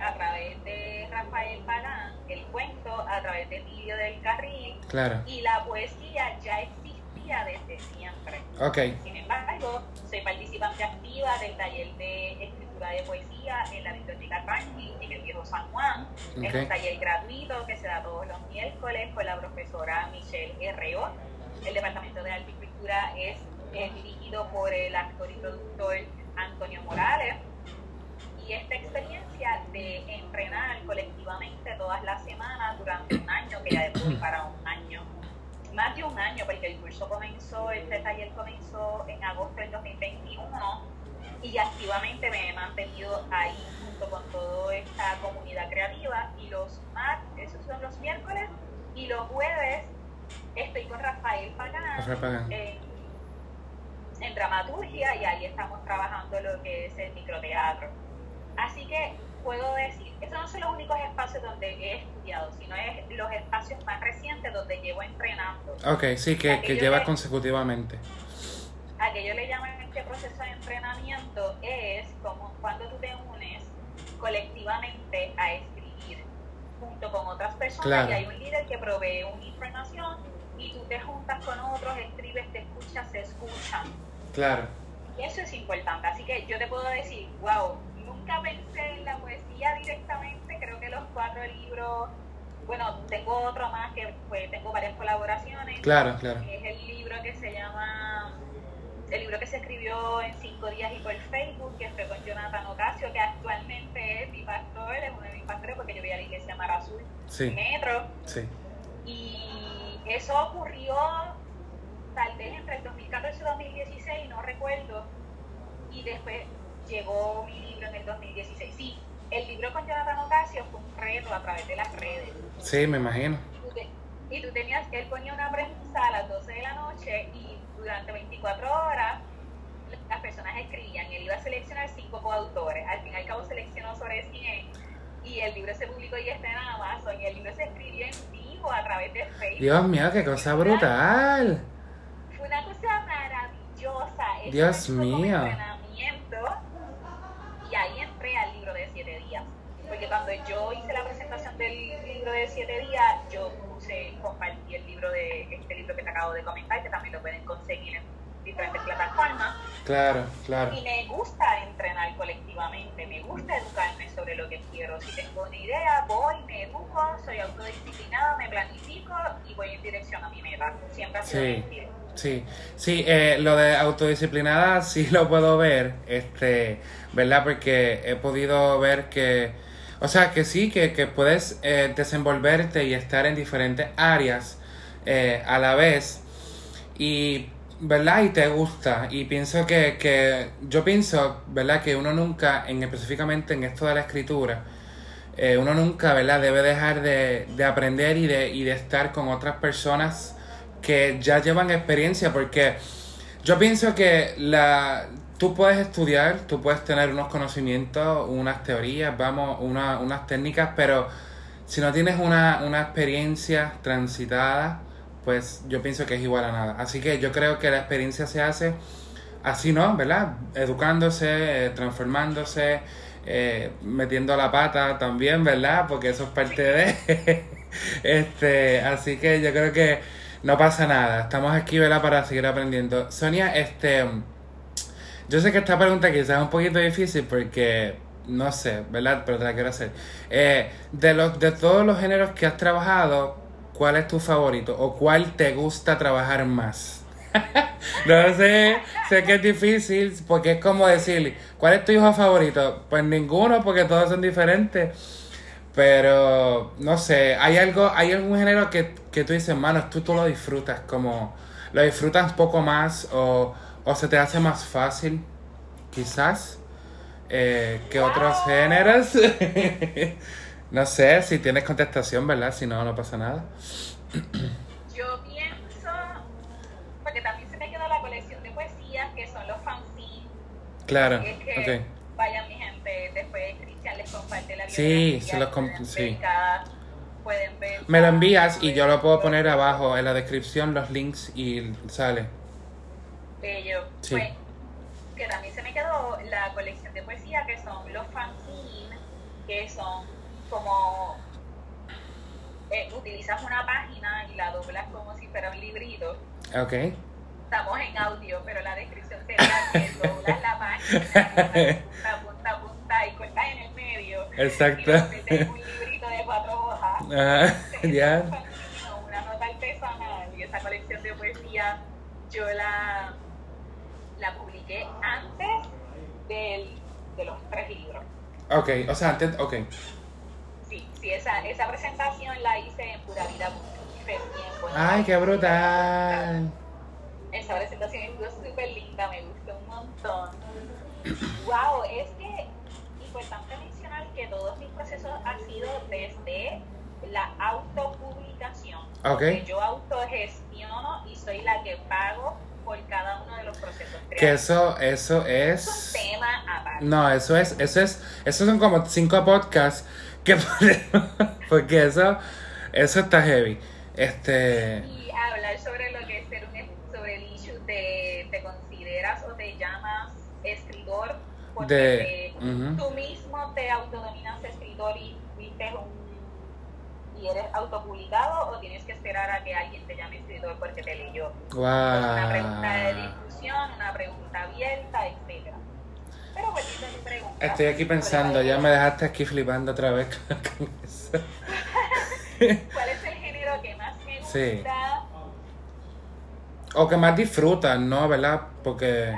a través de Rafael Pagán, el cuento a través de Emilio del Carril y la poesía ya existía desde siempre. Okay. Sin embargo, soy participante activa del taller de de poesía en la Biblioteca Carnegie en el Viejo San Juan. Es un taller gratuito que se da todos los miércoles con la profesora Michelle Herreo. El Departamento de Arte y Cultura es dirigido por el actor y productor Antonio Morales. Y esta experiencia de entrenar colectivamente todas las semanas durante un año, que ya después para un año, más de un año, porque el curso comenzó, este taller comenzó en agosto del 2021 y activamente me he mantenido ahí junto con toda esta comunidad creativa y los martes, esos son los miércoles y los jueves estoy con Rafael Pagán, en dramaturgia y ahí estamos trabajando lo que es el microteatro. Así que puedo decir, estos no son los únicos espacios donde he estudiado, sino es los espacios más recientes donde llevo entrenando. Ok, sí, que, que lleva consecutivamente. A que yo le llamo este proceso de entrenamiento es como cuando tú te unes colectivamente a escribir junto con otras personas y hay un líder que provee una información y tú te juntas con otros, escribes, te escuchas, se escuchan Claro. Y eso es importante. Así que yo te puedo decir, wow, nunca pensé en la poesía directamente. Creo que los cuatro libros, bueno, tengo otro más que pues, tengo varias colaboraciones. Claro, claro. es el libro que se llama, el libro que se escribió en cinco días y por Facebook, que fue con Jonathan Ocasio, que actualmente es mi pastor, es uno de mis pastores porque yo voy a la iglesia Mar Azul, sí. Metro. Sí. Y eso ocurrió tal vez entre el 2014 y 2016, no recuerdo, y después llegó mi libro en el 2016. Sí, el libro con Jonathan Ocasio fue un reto a través de las redes. Sí, me imagino. Y tú tenías, él ponía una premisa a las 12 de la noche y durante 24 horas las personas escribían, él iba a seleccionar cinco coautores, al fin y al cabo seleccionó sobre 100 y el libro se publicó y está en Amazon y el libro se escribió en vivo a través de Facebook. Dios mío, qué cosa brutal una cosa maravillosa. Dios mío. Y ahí entré al libro de siete días. Porque cuando yo hice la presentación del libro de siete días, yo compartí el libro de este libro que te acabo de comentar, que también lo pueden conseguir en diferentes plataformas. Claro, claro. Y me gusta entrenar colectivamente, me gusta educarme sobre lo que quiero. Si tengo una idea, voy, me educo, soy autodisciplinada, me planifico y voy en dirección a mi meta. Siempre ha sido sí. Sí, sí, eh, lo de autodisciplinada sí lo puedo ver, este, ¿verdad? Porque he podido ver que, o sea, que sí, que, que puedes eh, desenvolverte y estar en diferentes áreas eh, a la vez y, ¿verdad? Y te gusta y pienso que, que, yo pienso, ¿verdad? Que uno nunca, en específicamente en esto de la escritura, uno nunca, ¿verdad? Debe dejar de, de aprender y de, y de estar con otras personas que ya llevan experiencia, porque yo pienso que la tú puedes estudiar, tú puedes tener unos conocimientos, unas teorías, vamos, una, unas técnicas, pero si no tienes una, una experiencia transitada, pues yo pienso que es igual a nada. Así que yo creo que la experiencia se hace así, ¿no? ¿Verdad? Educándose, eh, transformándose, eh, metiendo la pata también, ¿verdad? Porque eso es parte de... <laughs> este, así que yo creo que no pasa nada. Estamos aquí, ¿verdad? Para seguir aprendiendo. Sonia, este... Yo sé que esta pregunta quizás es un poquito difícil porque no sé, ¿verdad? Pero te la quiero hacer. Eh, de, los, de todos los géneros que has trabajado, ¿cuál es tu favorito? ¿O cuál te gusta trabajar más? <laughs> no sé, sé que es difícil porque es como decirle, ¿cuál es tu hijo favorito? Pues ninguno porque todos son diferentes. Pero, no sé, ¿hay algo, hay algún género que, que tú dices, mano, tú, tú lo disfrutas, como, lo disfrutas poco más o o se te hace más fácil, quizás, eh, que otros géneros. <laughs> no sé si tienes contestación, ¿verdad? Si no, no pasa nada. Yo pienso, porque también se me quedó la colección de poesías que son los fanzines. Claro, que, Vayan mi gente, después Cristian les comparte la Sí, se los comp sí. pueden ver. Me lo envías y yo lo puedo poner abajo en la descripción, los links y sale bello. Pues, que también se me quedó la colección de poesía que son los fanzines, que son como eh, utilizas una página y la doblas como si fuera un librito. Ok. Estamos en audio, pero la descripción sería que <laughs> doblas la página, punta, punta, punta y cortas en el medio. Exacto. Y un librito de cuatro hojas. <laughs> Ah, ya. Una nota artesanal y esa colección de poesía yo la publiqué antes del, de los tres libros. Ok, o sea, antes, ok. Sí, sí, esa, esa presentación la hice en Pura Vida ¡Ay, qué brutal! Esa presentación estuvo súper linda, me gustó un montón. wow, es que importante mencionar que todos mis procesos han sido desde la autopublicación. Okay. Yo autogestiono y soy la que pago por cada uno de los procesos Que eso, eso es... Es un tema aparte. No, eso es, eso es, esos son como cinco podcasts que <laughs> porque eso, eso está heavy. Este... Y hablar sobre lo que es ser un, sobre el issue de, te consideras o te llamas escritor porque tú mismo te autodominas escritor y y eres autopublicado o tienes que esperar a que alguien te llame escritor porque te leyó. Wow. una pregunta de discusión, una pregunta abierta, etc. Pero pues tu pregunta. Estoy aquí pensando, ya me dejaste aquí flipando otra vez con <laughs> eso. <laughs> ¿Cuál es el género que más me gusta? Sí. O que más disfrutas, ¿no? ¿Verdad? Porque...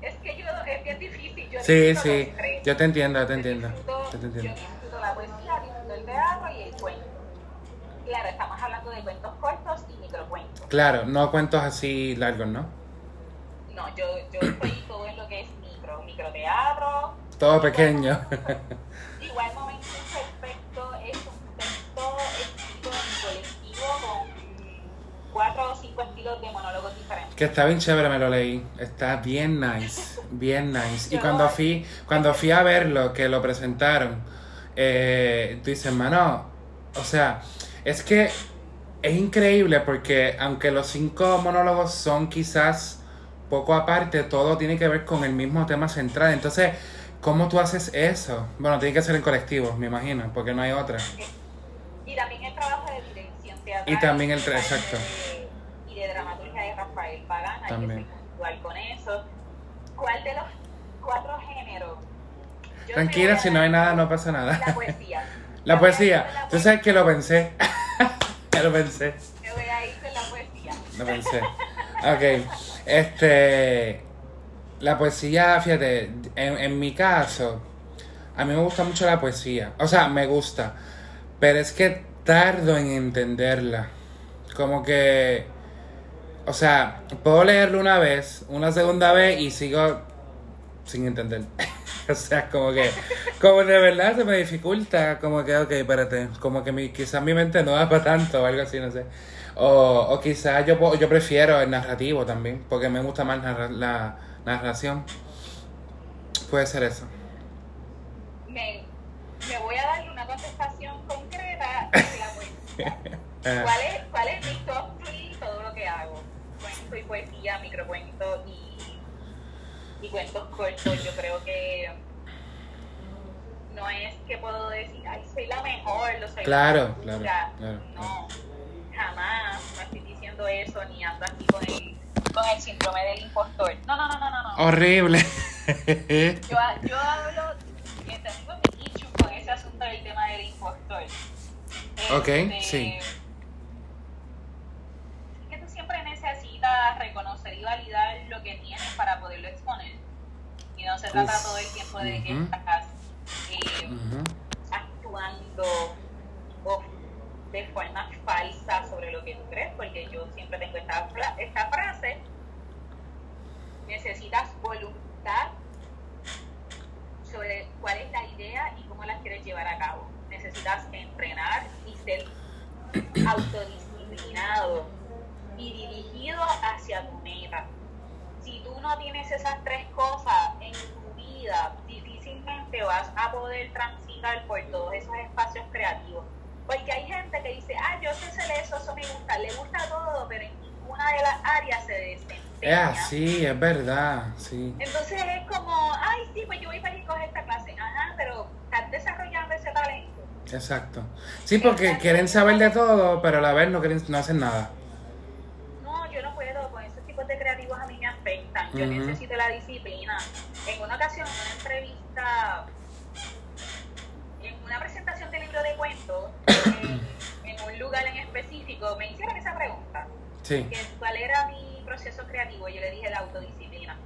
es que yo, es bien difícil. Yo sí, sí, yo te entiendo, yo te entiendo. yo te entiendo. Yo disfruto la poesía, disfruto el teatro y el cuento. Claro, estamos hablando de cuentos cortos y microcuentos. Claro, no cuentos así largos, ¿no? No, yo, yo estoy todo en lo que es micro, microteatro. Todo pequeño. Igual momento perfecto es un texto escrito en colectivo con cuatro o cinco estilos de monólogos diferentes. Que está bien chévere, me lo leí. Está bien nice, bien nice. <laughs> Y cuando fui, cuando fui a verlo, que lo presentaron, eh, tú dices, hermano, o sea, es que es increíble porque aunque los cinco monólogos son quizás poco aparte, todo tiene que ver con el mismo tema central. Entonces, ¿cómo tú haces eso? Bueno, tiene que ser en colectivo, me imagino, porque no hay otra. Y también el trabajo de dirección teatral. Y también el exacto. y de dramaturgia de Rafael Pagana, también. que con eso. ¿Cuál de los cuatro géneros? Tranquila, si no hay nada, no pasa nada. La poesía. La poesía. Tú sabes que lo pensé. <laughs> lo pensé. Me voy a ir con la poesía. Lo pensé. Ok. Este. La poesía, fíjate, en, en mi caso, a mí me gusta mucho la poesía. O sea, me gusta. Pero es que tardo en entenderla. Como que. O sea, puedo leerlo una vez, una segunda vez y sigo sin entender. <laughs> <laughs> o sea, como que, como de verdad se me dificulta, como que, ok, espérate, como que mi, quizás mi mente no da para tanto o algo así, no sé. O, o quizás yo, yo prefiero el narrativo también, porque me gusta más la narración. puede ser eso. Me, me voy a darle una contestación concreta de la. <laughs> ¿Cuál es, ¿Cuál es mi top 3 todo lo que hago? Cuento y poesía, microcuento y, y cuentos cortos. Yo creo que no es que puedo decir, ay, soy la mejor, lo soy Claro, la claro, claro, No, jamás no estoy diciendo eso, ni ando aquí con el, con el síndrome del impostor. No, no, no, no, no. no. Horrible. Yo, yo hablo, que tengo mi issue con ese asunto del tema del impostor. Ok, Este, sí. Es que tú siempre necesitas reconocer y validar lo que tienes para poderlo exponer. Y no se trata Uf, todo el tiempo de que estás eh, actuando o de forma falsa sobre lo que tú crees, porque yo siempre tengo esta, esta frase, necesitas voluntad sobre cuál es la idea y cómo la quieres llevar a cabo. Necesitas entrenar y ser autodisciplinado y dirigido hacia tu meta. Si tú no tienes esas tres cosas en tu vida, difícilmente vas a poder transitar por todos esos espacios creativos. Porque hay gente que dice, ah, yo sé hacer eso, eso me gusta, le gusta todo, pero en ninguna de las áreas se desempeña. Es así, es verdad, sí. Entonces es como, ay, sí, pues yo voy para ir a coger esta clase. Ajá, pero estás desarrollando ese talento. Exacto. Sí, porque quieren saber de todo, pero a la vez no quieren, no hacen nada. No, yo no puedo, con esos tipos de creativos a mí Yo necesito la disciplina. En una ocasión, en una entrevista, en una presentación de libro de cuentos, en, en un lugar en específico, me hicieron esa pregunta. Sí. que cuál era mi proceso creativo, yo le dije la autodisciplina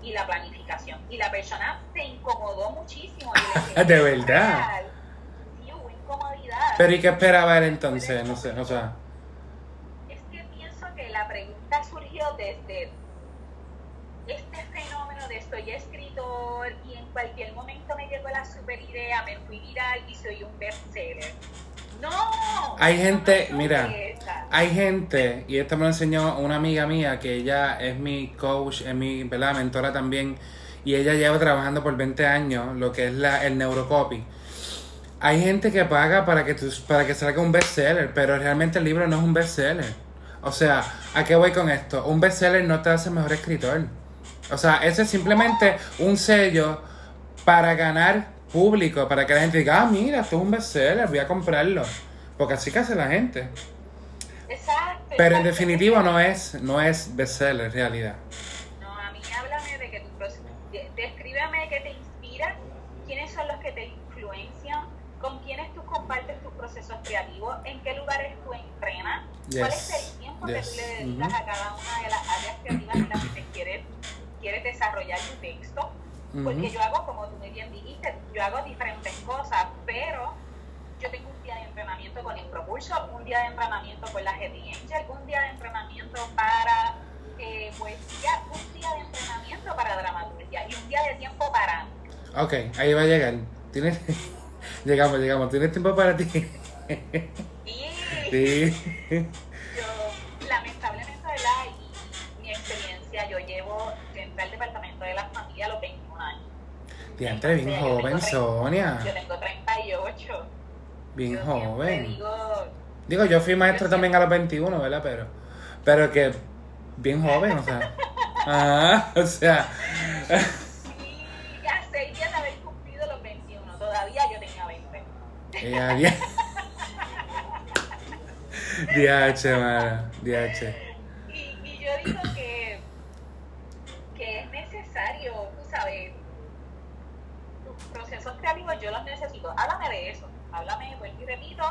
y la planificación. Y la persona se incomodó muchísimo. Dije, <laughs> De verdad. Sí, hubo incomodidad. Pero ¿y qué esperaba él entonces? No sé, o sea. Es que pienso que la pregunta surgió desde este fenómeno de soy escritor y en cualquier momento me llegó la super idea, me fui viral y soy un bestseller. No. Hay gente, no mira, esa. Hay gente, y esto me lo enseñó una amiga mía, que ella es mi coach, es mi ¿verdad? mentora también, y ella lleva trabajando por 20 años lo que es la, el neurocopy. Hay gente que paga para que, tus, para que salga un bestseller, pero realmente el libro no es un bestseller. O sea, ¿a qué voy con esto? Un bestseller no te hace mejor escritor. O sea, ese es simplemente un sello para ganar público, para que la gente diga, ah, mira, esto es un bestseller, voy a comprarlo. Porque así que hace la gente. Exacto. Pero en exacto. definitivo no es, no es bestseller en realidad. No, a mí háblame de que tu proceso, de- descríbeme qué te inspira, quiénes son los que te influencian, con quiénes tú compartes tus procesos creativos, en qué lugares tú entrenas, cuál es el tiempo que tú le dedicas a cada una de las áreas creativas en las quieres desarrollar tu texto. Porque Ujú. yo hago, como tú muy bien dijiste, yo hago diferentes cosas, pero yo tengo un día de entrenamiento con Impropulso, un día de entrenamiento con la Heavy Angel, un día de entrenamiento para eh, poesía, un día de entrenamiento para dramaturgia y un día de tiempo para. Ok, ahí va a llegar. ¿Tienes... <laughs> llegamos, llegamos. ¿Tienes tiempo para ti? Sí. <laughs> yo, lamentablemente, ¿verdad? Y mi experiencia, yo llevo, yo entré al departamento de la familia a los 21 años. Diantre, bien Entonces, joven, Sonia. Yo tengo 38. Bien yo joven. Digo, Digo, yo fui maestro Yo también a los 21, ¿verdad? Pero, pero que bien joven, o sea. <laughs> Ah, o sea. y a seis días de haber cumplido los 21, todavía yo tenía 20. Ella, dia- DH, mano. DH. Y, y yo digo que, que es necesario, tú sabes, procesos creativos yo los necesito. Háblame de eso, háblame, vuelvo y repito,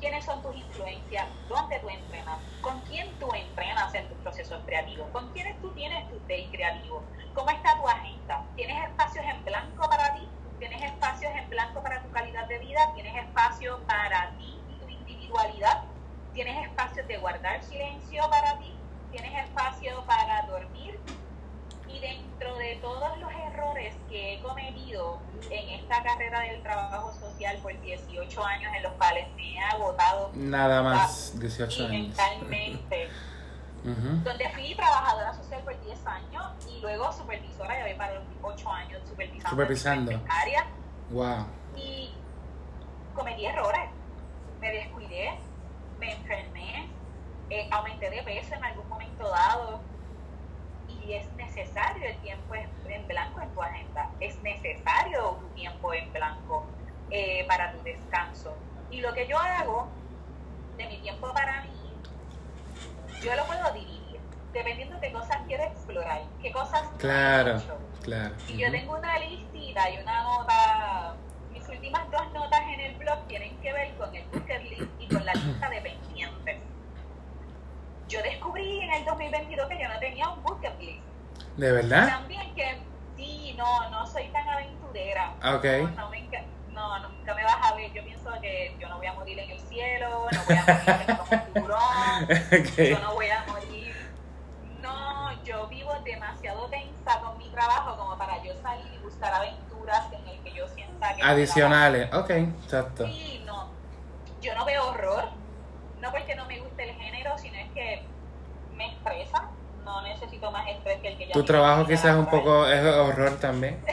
quiénes son tus influencias, dónde tú entrenas, con quién tú entrenas en tus procesos creativos, con quiénes tú tienes tus days creativos, cómo está tu agenda, tienes espacios en blanco para ti, tienes espacios en blanco para tu calidad de vida, tienes espacio para ti y tu individualidad, tienes espacios de guardar silencio para ti, tienes espacio para dormir y dentro de todos los errores que he cometido en esta carrera del trabajo social por 18 años en los cuales me he agotado Nada más 18 y años. mentalmente <laughs> donde fui trabajadora social por 10 años y luego supervisora, ya voy para los 8 años supervisando. Supervisando. áreas Wow. y cometí errores. Me descuidé, me enfermé, eh, aumenté de peso en algún momento dado y es necesario el tiempo en blanco en tu agenda. Es necesario tu tiempo en blanco eh, para tu descanso. Y lo que yo hago de mi tiempo para mí, yo lo puedo dividir dependiendo de qué cosas quiero explorar, qué cosas Claro, hecho. claro. Y yo tengo una listita y una nota. Mis últimas dos notas en el blog tienen que ver con el bucket list y con la lista de pendientes. Yo descubrí en el 2022 que yo no tenía un bucket list. ¿De verdad? También que sí, no, no soy tan aventurera. Ah, ok. No, no, me no, nunca me vas a ver. Yo pienso que yo no voy a morir en el cielo, no voy a morir como un tiburón yo ok. no voy a morir. No, yo vivo demasiado tensa con mi trabajo como para yo salir y buscar aventuras en el que yo sienta que... Adicionales. Ok, exacto. Sí, no. Yo no veo horror. No porque no me guste el género, sino es que me estresa. Más estrés que el que ya Tu trabajo quizás un poco es horror también. <laughs>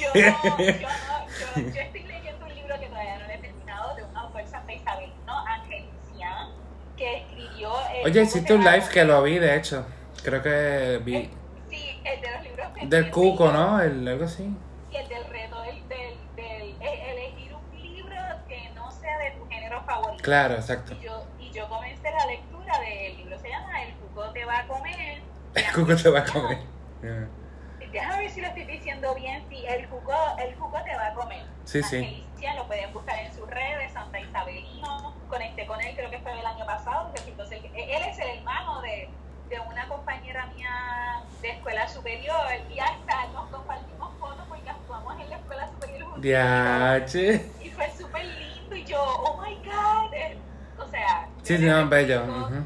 Yo, yo, yo, yo estoy leyendo un libro que todavía no lo he terminado de un autor Santa Isabel, ¿no? Angelician, que escribió... el Oye, hiciste un live que lo vi, de hecho. Creo que vi. Sí, el de los libros Del pendientes cuco, ¿no? El, algo así. Y el del reto del, del, del e- elegir un libro que no sea de tu género favorito. Claro, exacto. Y yo, y yo comencé la lectura del libro, se llama El cuco te va a comer. El cuco te va a comer. Déjame ver si lo estoy diciendo bien. Sí, el cuco, el cuco te va a comer. Sí, sí. Lo pueden buscar en sus redes, Santa Isabelino. Conecté con él, creo que fue el año pasado. entonces, él es el hermano de, de una compañera mía de escuela superior y hasta nos compartimos fotos porque actuamos en la escuela superior juntos. Diache. Y fue súper lindo y yo, oh my god. O sea, Sí, yo no, bello. ujú.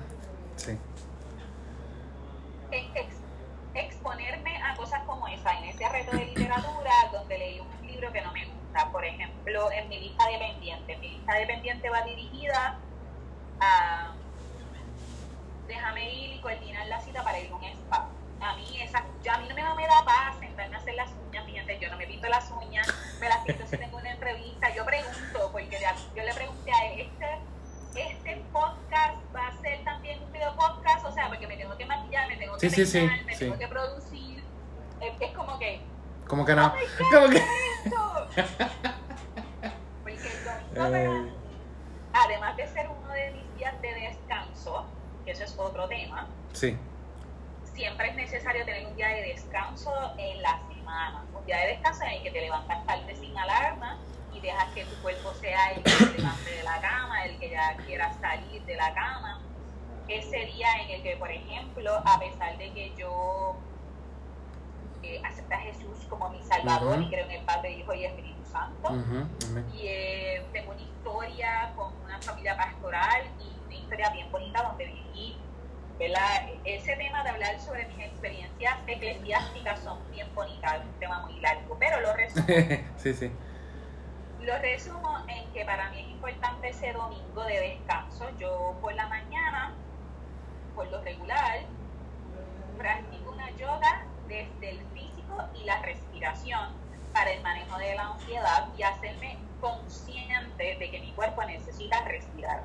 Por ejemplo, en mi lista de pendientes. Mi lista de pendientes va dirigida a déjame ir y coordinar la cita para ir a un spa. A mí, esa, ya a mí no me, no me da paz sentarme a hacer las uñas, fíjate, yo no me pinto las uñas, me las pinto si tengo una entrevista, yo pregunto, porque ya- yo le pregunté a él, este, este podcast va a ser también un video podcast, o sea, porque me tengo que maquillar, me tengo que Sí, sí, sí, peinar, me tengo que producir, es, es como que, ¿Cómo que no? oh <laughs> ¿Cómo que? esto? Porque el domingo para Eh. además de ser uno de mis días de descanso, que eso es otro tema, Sí. siempre es necesario tener un día de descanso en la semana. Un día de descanso en el que te levantas tarde sin alarma y dejas que tu cuerpo sea el que se levante de la cama, el que ya quiera salir de la cama. Ese día en el que, por ejemplo, a pesar de que yo eh, acepto a Jesús como mi Salvador Ujú. y creo en el Padre, Hijo y Espíritu Santo, Ujú, amén. y eh, tengo una historia con una familia pastoral y una historia bien bonita donde viví, ¿verdad? Ese tema de hablar sobre mis experiencias eclesiásticas son bien bonitas, es un tema muy largo, pero lo resumo, <laughs> sí, sí. lo resumo en que para mí es importante ese domingo de descanso. Yo por la mañana, por lo regular, desde el físico y la respiración para el manejo de la ansiedad y hacerme consciente de que mi cuerpo necesita respirar.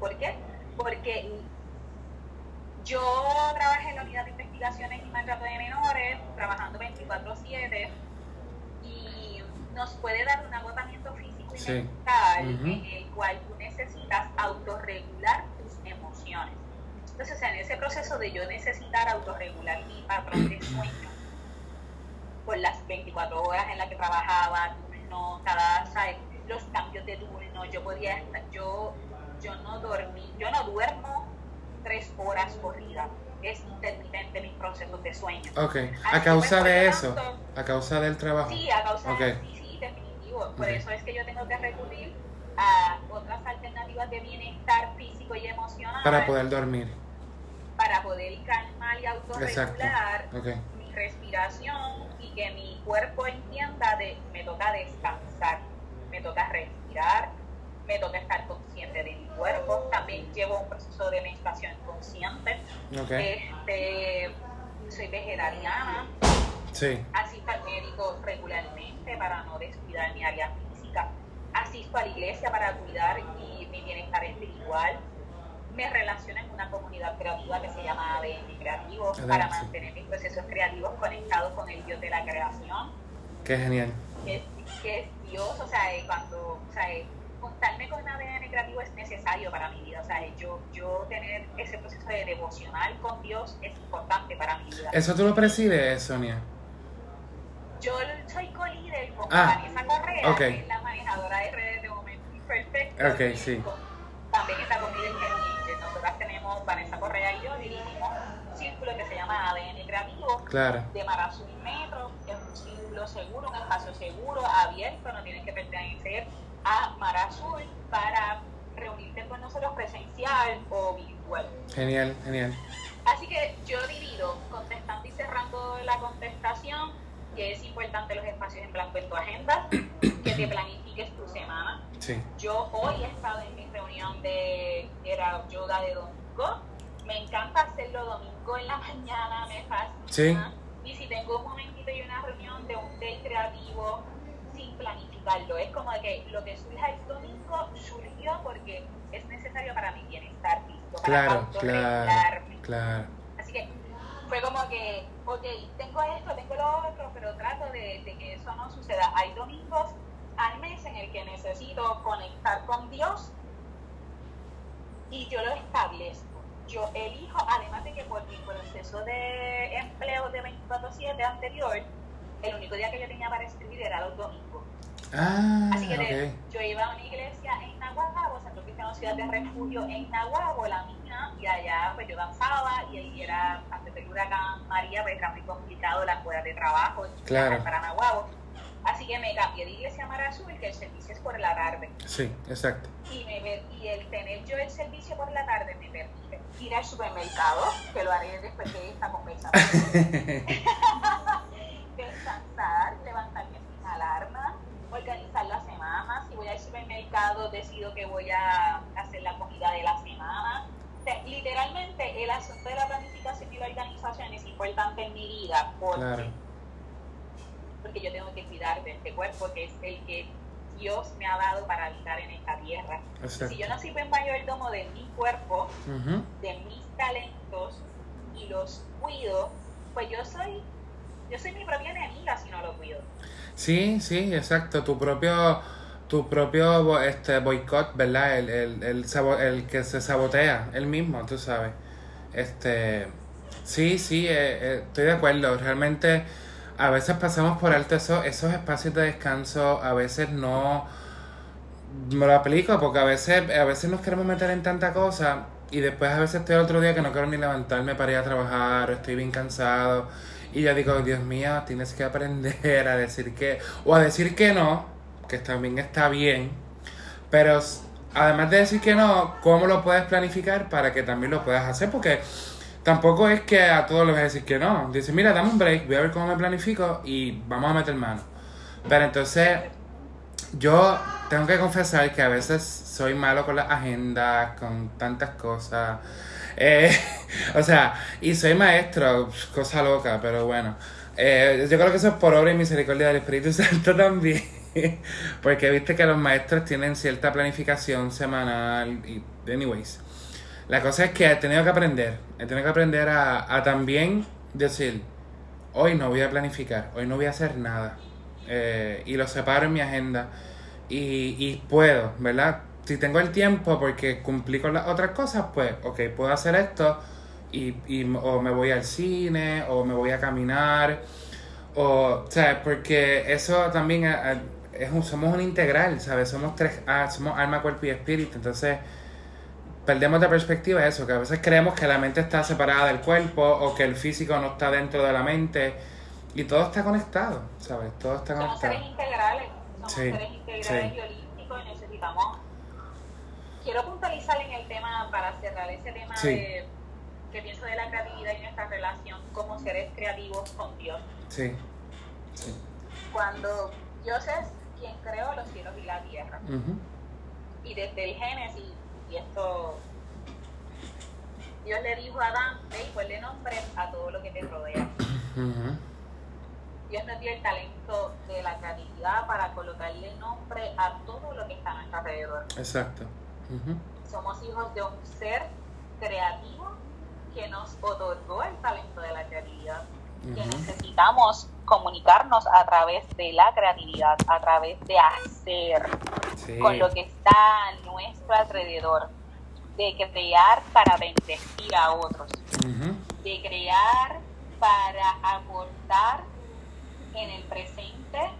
¿Por qué? Porque yo trabajé en la unidad de investigaciones y maltrato de menores, trabajando 24/7, y nos puede dar un agotamiento físico y Sí. mental Ujú. en el cual tú necesitas autorregular tus emociones. Entonces, en ese proceso de yo necesitar autorregular mi patrón de <clears throat> sueño, por las 24 horas en las que trabajaba, turno, cada, ¿sabes? los cambios de turno, yo podía estar, yo, yo no dormí, yo no duermo tres horas corridas, es intermitente mis procesos de sueño. Ok. Así A causa de eso. tanto, A causa del trabajo. Sí, a causa Ok. de sí, sí, definitivo. Por Ok. eso es que yo tengo que recurrir a otras alternativas de bienestar físico y emocional Para poder dormir. Para poder calmar y autorregular Ok. mi respiración y que mi cuerpo entienda de me toca descansar, me toca respirar, me toca estar consciente de mi cuerpo. También llevo un proceso de menstruación consciente. Okay. Este, soy vegetariana. Sí. Asisto al médico regularmente para no descuidar mi área física. Asisto a la iglesia para cuidar y mi bienestar espiritual. Me relaciono en una comunidad creativa que se llama ADN Creativo para mantener mis procesos creativos conectados con el Dios de la creación. Qué genial. Que es, que es Dios, o sea, cuando, o sea, contarme con ADN creativo es necesario para mi vida. O sea, yo, yo tener ese proceso de devocional con Dios es importante para mi vida. ¿Eso tú lo presides, Sonia? Yo soy co-líder con ah, Vanessa Correa, okay. que es la manejadora de redes de Momento Imperfecto. Ok, sí. También está conmigo en Nosotras tenemos, Vanessa Correa y yo, dirigimos un círculo que se llama ADN Creativo. Claro. De Marazú y Metro. Es un círculo seguro, un espacio seguro, abierto, no tienes que pertenecer a Mar Azul para reunirte con nosotros presencial o virtual. Genial, genial. Así que yo divido, contestando y cerrando la contestación, que es importante los espacios en blanco en tu agenda, que te planifiques tu semana. Sí. Yo hoy he estado en mi reunión de era yoga de domingo. Me encanta hacerlo domingo en la mañana, me fascina. Sí. Y si tengo un momentito y una reunión de un day creativo, planificarlo. Es como que lo que surja el domingo surgió porque es necesario para mi bienestar físico, para claro, claro, claro. Así que fue como que, ok, tengo esto, tengo lo otro, pero trato de, que eso no suceda. Hay domingos al mes en el que necesito conectar con Dios y yo lo establezco. Yo elijo, además de que por mi proceso de empleo de 24-7 anterior, el único día que yo tenía para escribir era los domingos. Ah, Así que yo iba a una iglesia en Nahuabo, Centro Cristiano Ciudad de Refugio en Nahuabo, la mía, y allá pues yo danzaba y ahí era, antes del huracán María, pues era muy complicado la escuela de trabajo claro. para Nahuabo. Así que me cambié de iglesia a Mar Azul, que el servicio es por la tarde. Sí, exacto. Y, me, y el tener yo el servicio por la tarde me permite ir al supermercado, que lo haré después de esta conversación. <laughs> <laughs> descansar, levantarme sin alarma, organizar la semana. Si voy decido que voy a hacer la comida de la semana. literalmente, el asunto de la planificación y la organización es importante en mi vida porque, porque yo tengo que cuidar de este cuerpo que es el que Dios me ha dado para habitar en esta tierra. Si yo no sirvo en mayordomo de mi cuerpo, de mis talentos y los cuido, pues yo soy yo soy mi propia enemiga si no lo cuido. Sí, sí, exacto. Tu propio, tu propio este, boicot, ¿verdad? El, el, el, el que se sabotea, el mismo, tú sabes. Este, sí, sí, eh, eh, estoy de acuerdo. Realmente a veces pasamos por alto eso, esos espacios de descanso, a veces no me lo aplico porque a veces, a veces nos queremos meter en tanta cosa y después a veces estoy otro día que no quiero ni levantarme para ir a trabajar, estoy bien cansado y yo digo, Dios mío, tienes que aprender a decir que, o a decir que no, que también está bien, pero además de decir que no, ¿cómo lo puedes planificar para que también lo puedas hacer? Porque tampoco es que a todos les vas a decir que no. Dice, mira, dame un break, voy a ver cómo me planifico y vamos a meter mano. Pero entonces, yo tengo que confesar que a veces soy malo con las agendas, con tantas cosas. <laughs> Eh, o sea, y soy maestro, cosa loca, pero bueno. Eh, yo creo que eso es por obra y misericordia del Espíritu <laughs> Santo también. <laughs> Porque viste que los maestros tienen cierta planificación semanal y, anyways. La cosa es que he tenido que aprender, he tenido que aprender a, a también decir, hoy no voy a planificar, hoy no voy a hacer nada. Eh, y lo separo en mi agenda y, y puedo, ¿verdad? si tengo el tiempo porque cumplí con las otras cosas, pues, ok, puedo hacer esto y, y o me voy al cine o me voy a caminar o, ¿sabes? Porque eso también es, un, somos un integral, ¿sabes? Somos tres, ah, somos alma, cuerpo y espíritu, entonces perdemos de perspectiva eso, que a veces creemos que la mente está separada del cuerpo o que el físico no está dentro de la mente y todo está conectado, ¿sabes? Todo está conectado. Somos seres integrales, somos seres integrales y holísticos y necesitamos quiero puntualizar en el tema, para cerrar ese tema de que pienso de la creatividad y nuestra relación como seres creativos con Dios. Sí. Cuando Dios es quien creó los cielos y la tierra. Y desde el Génesis y esto Dios le dijo a Adán, ve y ponle nombre a todo lo que te rodea. Dios nos dio el talento de la creatividad para colocarle nombre a todo lo que está a nuestro alrededor. Exacto. Somos hijos de un ser creativo que nos otorgó el talento de la creatividad. Que necesitamos comunicarnos a través de la creatividad, a través de hacer con lo que está a nuestro alrededor de crear para bendecir a otros, de crear para aportar en el presente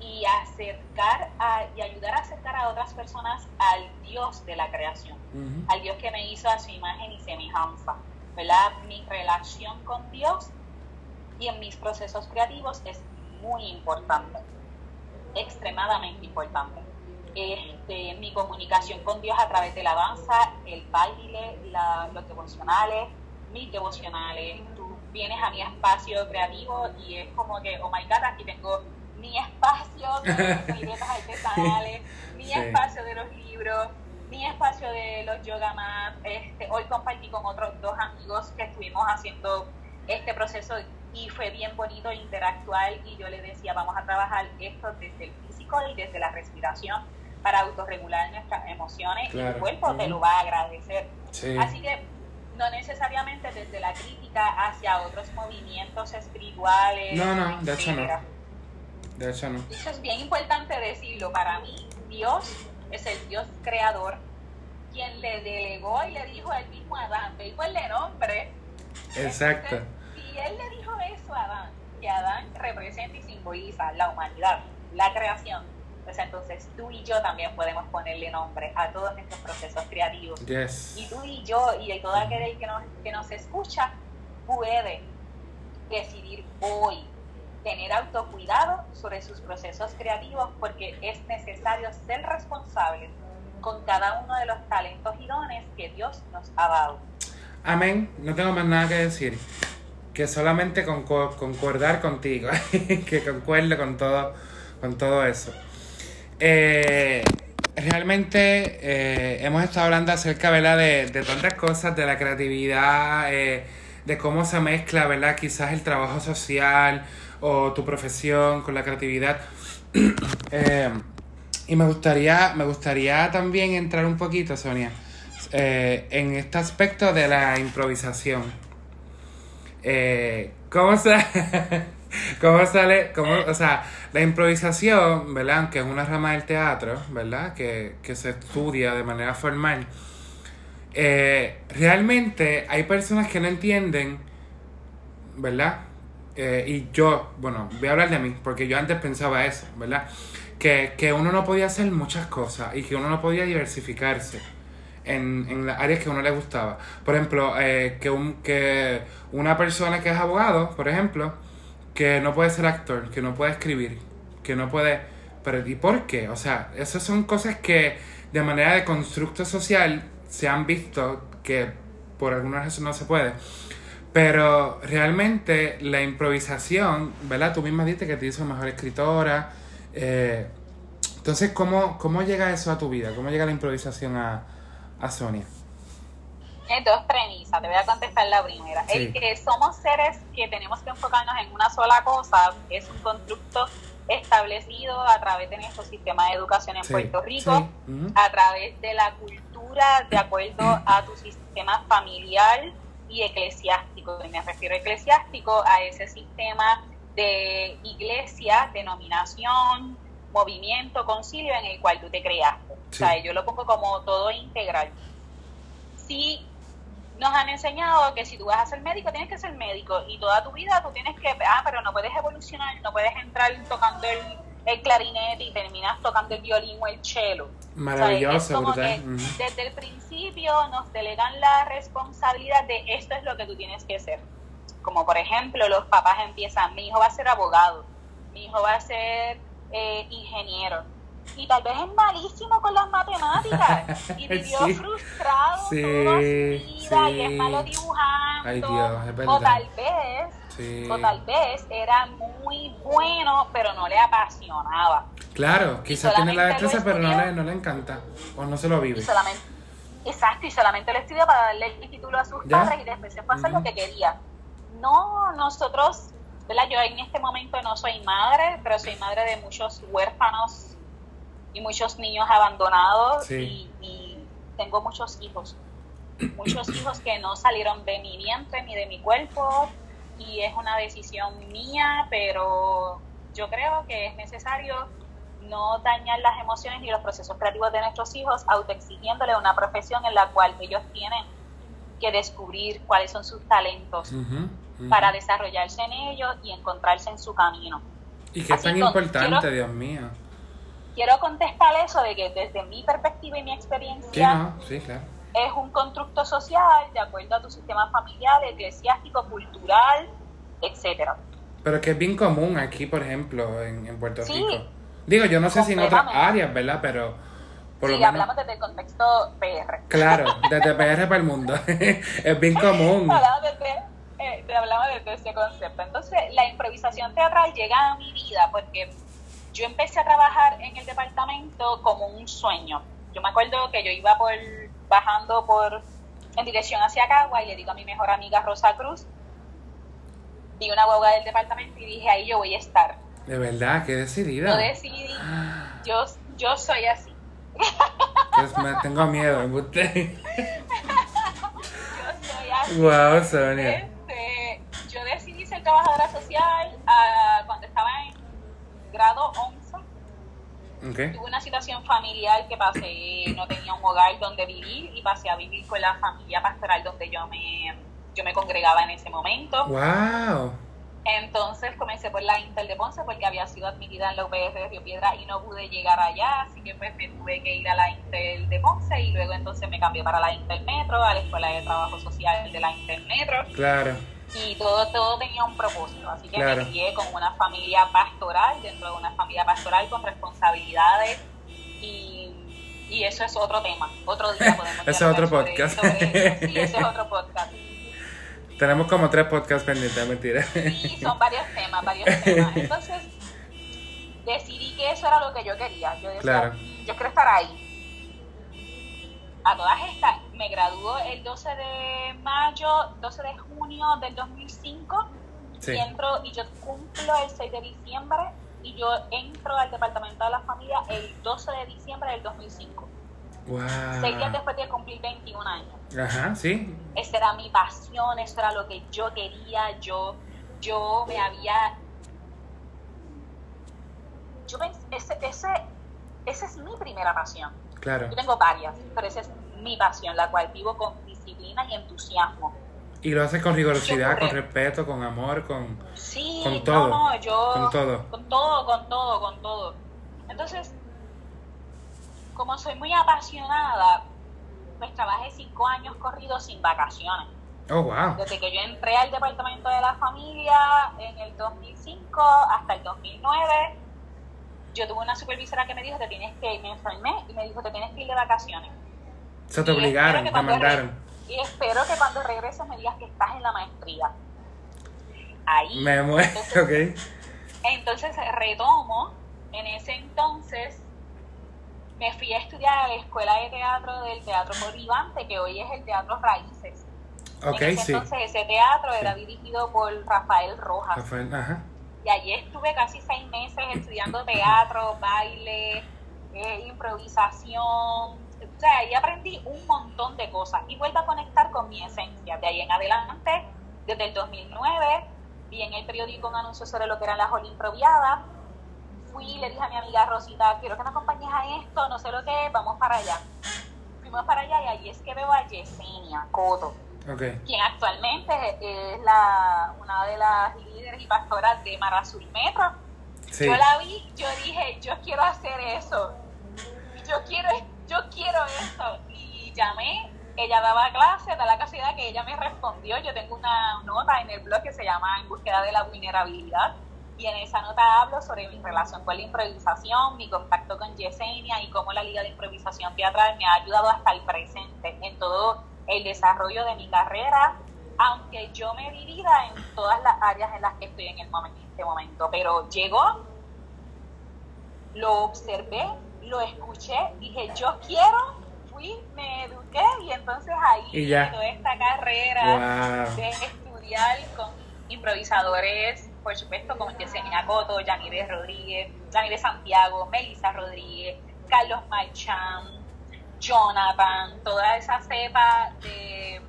y acercar y ayudar a acercar a otras personas al Dios de la creación, al Dios que me hizo a su imagen y semejanza. ¿verdad? Mi relación con Dios y en mis procesos creativos es muy importante, extremadamente importante este, mi comunicación con Dios a través de la danza, el baile, los devocionales, mis devocionales. Tú vienes a mi espacio creativo y es como que, oh my God, aquí tengo mi espacio de <laughs> libretas artesanales, mi espacio de los libros, mi espacio de los yoga mat. Este, hoy compartí con otros dos amigos que estuvimos haciendo este proceso y fue bien bonito interactuar y yo le decía, vamos a trabajar esto desde el físico y desde la respiración para autorregular nuestras emociones y el cuerpo te lo va a agradecer. Así que no necesariamente desde la crítica hacia otros movimientos espirituales. No, no, de hecho no. De hecho no. Eso es bien importante decirlo. Para mí, Dios es el Dios creador quien le delegó y le dijo al mismo Adán, ve el de nombre. Exacto. Él le dijo eso a Adán, que Adán representa y simboliza la humanidad, la creación, pues entonces tú y yo también podemos ponerle nombre a todos estos procesos creativos. Y tú y yo y todo aquel que nos, que nos escucha puede decidir hoy tener autocuidado sobre sus procesos creativos porque es necesario ser responsable con cada uno de los talentos y dones que Dios nos ha dado. Amén. No tengo más nada que decir. Que solamente concordar contigo. <laughs> que concuerde con todo, con todo eso. Eh, realmente eh, hemos estado hablando acerca ¿verdad? De, de tantas cosas, de la creatividad, eh, de cómo se mezcla ¿verdad? quizás el trabajo social o tu profesión con la creatividad. <clears throat> y me gustaría, me gustaría también entrar un poquito, Sonia, en este aspecto de la improvisación. ¿Cómo se... <laughs> ¿Cómo sale? Cómo, o sea, la improvisación, ¿verdad? Aunque es una rama del teatro, ¿verdad? Que, se estudia de manera formal. Eh, realmente hay personas que no entienden, ¿verdad? Eh, y yo, bueno, voy a hablar de mí, porque yo antes pensaba eso, ¿verdad? Que, que uno no podía hacer muchas cosas y que uno no podía diversificarse en, en las áreas que a uno le gustaba. Por ejemplo, eh, que, un, que una persona que es abogado, por ejemplo, que no puede ser actor, que no puede escribir, que no puede... Pero ¿y por qué? O sea, esas son cosas que de manera de constructo social se han visto que por alguna razón no se puede. Pero realmente la improvisación, ¿verdad? Tú misma dijiste que te hizo mejor escritora. Eh, entonces, ¿cómo, ¿cómo llega eso a tu vida? ¿Cómo llega la improvisación a, a Sonia? dos premisas, te voy a contestar la primera. El que somos seres que tenemos que enfocarnos en una sola cosa es un constructo establecido a través de nuestro sistema de educación en Puerto Rico, a través de la cultura, de acuerdo a tu sistema familiar y eclesiástico. Y me refiero a eclesiástico a ese sistema de iglesia, denominación, movimiento, concilio en el cual tú te creaste. O sea, yo lo pongo como todo integral. Si nos han enseñado que si tú vas a ser médico, tienes que ser médico y toda tu vida tú tienes que, ah, pero no puedes evolucionar, no puedes entrar tocando el, el clarinete y terminas tocando el violín o el cello. Maravilloso, Desde el principio nos delegan la responsabilidad de esto es lo que tú tienes que ser. Como por ejemplo, los papás empiezan, mi hijo va a ser abogado, mi hijo va a ser eh, ingeniero, y tal vez es malísimo con las matemáticas. <laughs> Y vivió frustrado toda su vida y es malo dibujando. O tal vez o tal vez era muy bueno pero no le apasionaba. Claro quizás tiene la destreza pero no le, no le encanta o no se lo vive. Solamente Exacto, y solamente lo estudió para darle el título a sus ¿Ya? padres y después se fue a hacer Ujú. lo que quería. No, nosotros, ¿verdad? Yo en este momento no soy madre, pero soy madre de muchos huérfanos y muchos niños abandonados Sí. y, y tengo muchos hijos. Muchos hijos que no salieron de mi vientre ni de mi cuerpo y es una decisión mía, pero yo creo que es necesario no dañar las emociones ni los procesos creativos de nuestros hijos autoexigiéndole una profesión en la cual ellos tienen que descubrir cuáles son sus talentos para desarrollarse en ellos y encontrarse en su camino. Y que es tan importante, quiero- Dios mío. Quiero contestar eso de que desde mi perspectiva y mi Sí, experiencia no, sí, claro. es un constructo social de acuerdo a tu sistema familiar, eclesiástico, cultural, etcétera. Pero que es bien común aquí, por ejemplo, en, en Puerto Sí. Rico. Digo, yo no sé si en otras áreas, ¿verdad? Pero por lo menos... hablamos desde el contexto PR. Claro, <laughs> desde PR para el mundo. <laughs> es bien común. hablamos desde, eh, te hablamos desde ese concepto. Entonces, la improvisación teatral llega a mi vida porque yo empecé a trabajar en el departamento como un sueño. Yo me acuerdo que yo iba por bajando por en dirección hacia Cagua y le digo a mi mejor amiga Rosa Cruz, vi una guagua del departamento y dije, ahí yo voy a estar. De verdad, qué Yo decidida. decidí, yo, yo soy así. Pues me tengo miedo, me gusta. <laughs> Yo soy así. wow, Sonia. Este, yo decidí ser trabajadora social ah, cuando estaba en grado 11. Ok. Tuve una situación familiar que pasé, no tenía un hogar donde vivir y pasé a vivir con la familia pastoral donde yo me, yo me congregaba en ese momento. Wow. Entonces comencé por la Intel de Ponce porque había sido admitida en la UPR de Río Piedra y no pude llegar allá, así que pues me tuve que ir a la Intel de Ponce y luego entonces me cambié para la Intel Metro, a la Escuela de Trabajo Social de la Intel Metro Claro. Y todo, todo tenía un propósito, así que Claro. me crié con una familia pastoral, dentro de una familia pastoral con responsabilidades y, y eso es otro tema, otro día <laughs> podemos Ese es otro sobre- podcast. sobre eso. Sí, ese es otro <laughs> podcast. Tenemos como tres podcasts pendientes, mentira. Sí, son varios temas, varios <laughs> temas. Entonces, decidí que eso era lo que yo quería. Yo decía, Claro. yo quiero estar ahí. A todas estas, me graduó el 12 de mayo, 12 de junio del 2005 Sí. y entro y yo cumplo el 6 de diciembre y yo entro al departamento de la familia el 12 de diciembre del 2005. Seis días Wow. después de cumplir 21 años. Ajá, sí. esa era mi pasión, eso era lo que yo quería, yo, yo me había, yo pens- ese, ese, esa es mi primera pasión. Claro. Yo tengo varias, pero esa es mi pasión, la cual vivo con disciplina y entusiasmo. Y lo haces con rigurosidad, ocurre? con respeto, con amor, con... Sí, Con todo, no, no, yo, con todo. con todo, con todo, con todo. Entonces, como soy muy apasionada, pues trabajé cinco años corridos sin vacaciones. Oh, wow. Desde que yo entré al departamento de la familia en el 2005 hasta el 2009, yo tuve una supervisora que me dijo, te tienes que ir, me enfermé y me dijo, te tienes que ir de vacaciones. Se te Y obligaron, te mandaron. Y espero que cuando regreses me digas que estás en la maestría. Ahí. Me muero, ok. Entonces retomo, en ese entonces me fui a estudiar a la Escuela de Teatro del Teatro Bolivante, que hoy es el Teatro Raíces. Ok, en ese sí. entonces ese teatro era dirigido por Rafael Rojas. Rafael, ajá. Y allí estuve casi seis meses estudiando teatro, baile, eh, improvisación. O sea, ahí aprendí un montón de cosas y vuelvo a conectar con mi esencia. De ahí en adelante, desde el 2009, vi en el periódico un anuncio sobre lo que eran las Olimproviadas. Fui le dije a mi amiga Rosita, quiero que me acompañes a esto, no sé lo que vamos para allá. Fuimos para allá y allí es que veo a Yesenia Coto Ok. quien actualmente es la, una de las líderes y pastoras de Mar Azul Metro. Sí. Yo la vi, yo dije, yo quiero hacer eso, yo quiero, yo quiero eso. Y llamé, ella daba clase, da la casualidad que ella me respondió. Yo tengo una nota en el blog que se llama En búsqueda de la vulnerabilidad. Y en esa nota hablo sobre mi relación con la improvisación, mi contacto con Yesenia y cómo la Liga de Improvisación Teatral me ha ayudado hasta el presente en todo el desarrollo de mi carrera, aunque yo me divida en todas las áreas en las que estoy en, el momento, en este momento. Pero llegó, lo observé, lo escuché, dije, yo quiero, fui, me eduqué entonces ahí toda esta carrera de estudiar con improvisadores, por supuesto, como Yesenia Coto, de Rodríguez, de Santiago, Melissa Rodríguez, Carlos Marchán, Jonathan, toda esa cepa de,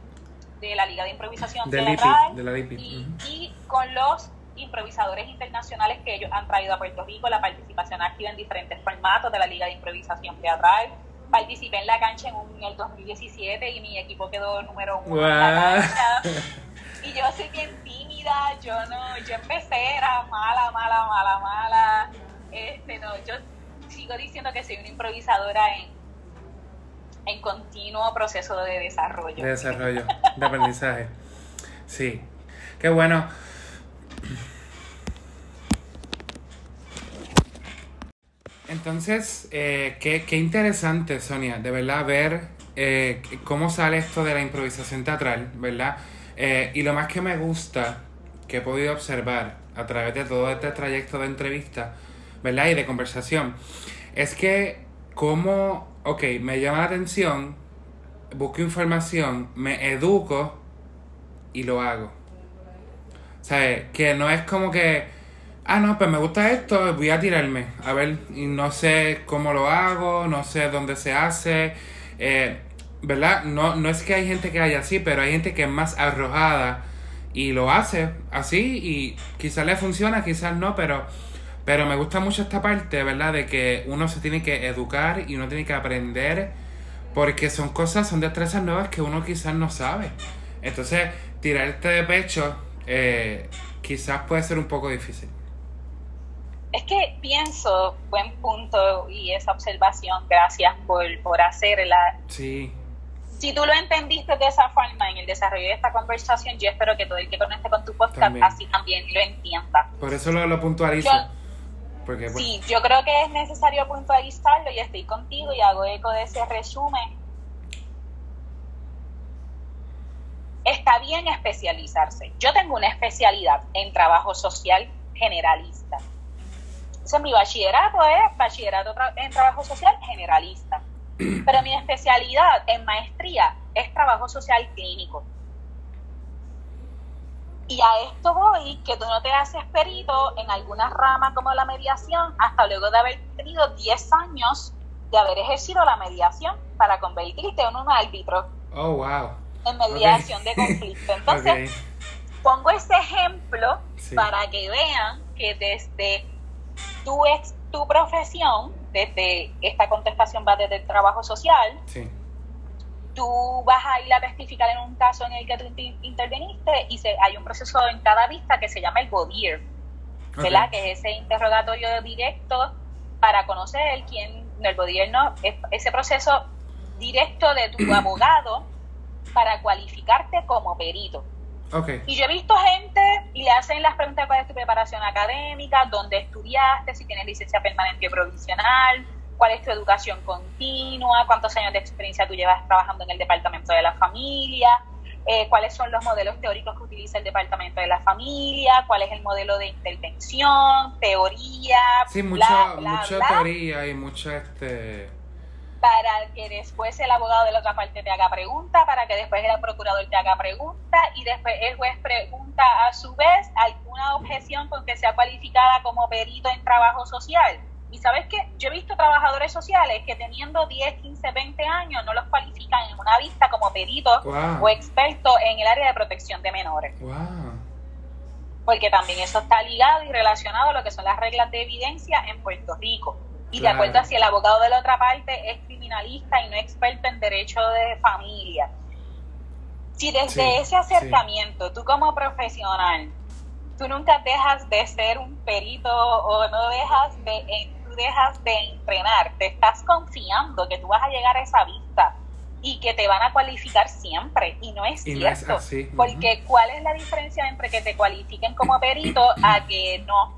de la Liga de Improvisación de la y, con los improvisadores internacionales que ellos han traído a Puerto Rico, la participación activa en diferentes formatos de la Liga de Improvisación teatral. Participé en la cancha en, el 2017 y mi equipo quedó número uno en la cancha. <laughs> Y yo soy bien tímida, yo no, yo empecé, era mala, mala, mala, mala. Este, no, yo sigo diciendo que soy una improvisadora en, en continuo proceso de desarrollo. De desarrollo, de aprendizaje. Sí. Qué bueno. Entonces, eh, qué, qué, interesante, Sonia, de verdad, ver eh, cómo sale esto de la improvisación teatral, ¿verdad? Eh, y lo más que me gusta, que he podido observar a través de todo este trayecto de entrevista, ¿verdad? Y de conversación, es que como, ok, me llama la atención, busco información, me educo y lo hago. ¿Sabes? Que no es como que ah, no, pues me gusta esto, voy a tirarme. A ver, y no sé cómo lo hago, no sé dónde se hace. Eh, ¿Verdad? No, no es que hay gente que haya así, pero hay gente que es más arrojada y lo hace así y quizás le funciona, quizás no, pero, pero me gusta mucho esta parte, ¿verdad? De que uno se tiene que educar y uno tiene que aprender porque son cosas, son destrezas nuevas que uno quizás no sabe. Entonces, tirarte de pecho eh, quizás puede ser un poco difícil. Es que pienso, buen punto y esa observación, gracias por, por hacerla. Sí. Si tú lo entendiste de esa forma en el desarrollo de esta conversación, yo espero que todo el que conecte con tu podcast así también lo entienda. Por eso lo, lo puntualizo. Porque, Sí, yo creo que es necesario puntualizarlo y estoy contigo y hago eco de ese resumen. Está bien especializarse. Yo tengo una especialidad en trabajo social generalista mi bachillerato es bachillerato en trabajo social generalista. <clears throat> Pero mi especialidad en maestría es trabajo social clínico. Y a esto voy, que tú no te haces perito en alguna rama como la mediación hasta luego de haber tenido 10 años de haber ejercido la mediación para convertirte en un árbitro. Oh, wow. En mediación de conflicto. <laughs> Entonces, pongo ese ejemplo para que vean que desde tu, ex, tu profesión, desde esta contestación va desde el trabajo social, tú vas a ir a testificar en un caso en el que tú interveniste y se, hay un proceso en cada vista que se llama el BODIR, ¿verdad? Que es ese interrogatorio directo para conocer quién, el BODIR no, es ese proceso directo de tu <clears throat> abogado para cualificarte como perito. Y yo he visto gente y le hacen las preguntas cuál es tu preparación académica, dónde estudiaste, si tienes licencia permanente o provisional, cuál es tu educación continua, cuántos años de experiencia tú llevas trabajando en el departamento de la familia, eh, cuáles son los modelos teóricos que utiliza el departamento de la familia, cuál es el modelo de intervención, teoría, sí, mucha, mucha teoría y mucha este para que después el abogado de la otra parte te haga pregunta, para que después el procurador te haga pregunta y después el juez pregunta a su vez alguna objeción con que sea cualificada como perito en trabajo social. Y sabes que yo he visto trabajadores sociales que teniendo 10, 15, 20 años no los cualifican en una vista como perito o experto en el área de protección de menores. Porque también eso está ligado y relacionado a lo que son las reglas de evidencia en Puerto Rico. Y de acuerdo a si el abogado de la otra parte es criminalista y no experto en derecho de familia. Si desde ese acercamiento, tú como profesional, tú nunca dejas de ser un perito o no dejas de, tú dejas de entrenar, te estás confiando que tú vas a llegar a esa vista y que te van a cualificar siempre. Y no es cierto. Porque ¿cuál es la diferencia entre que te cualifiquen como perito a que no?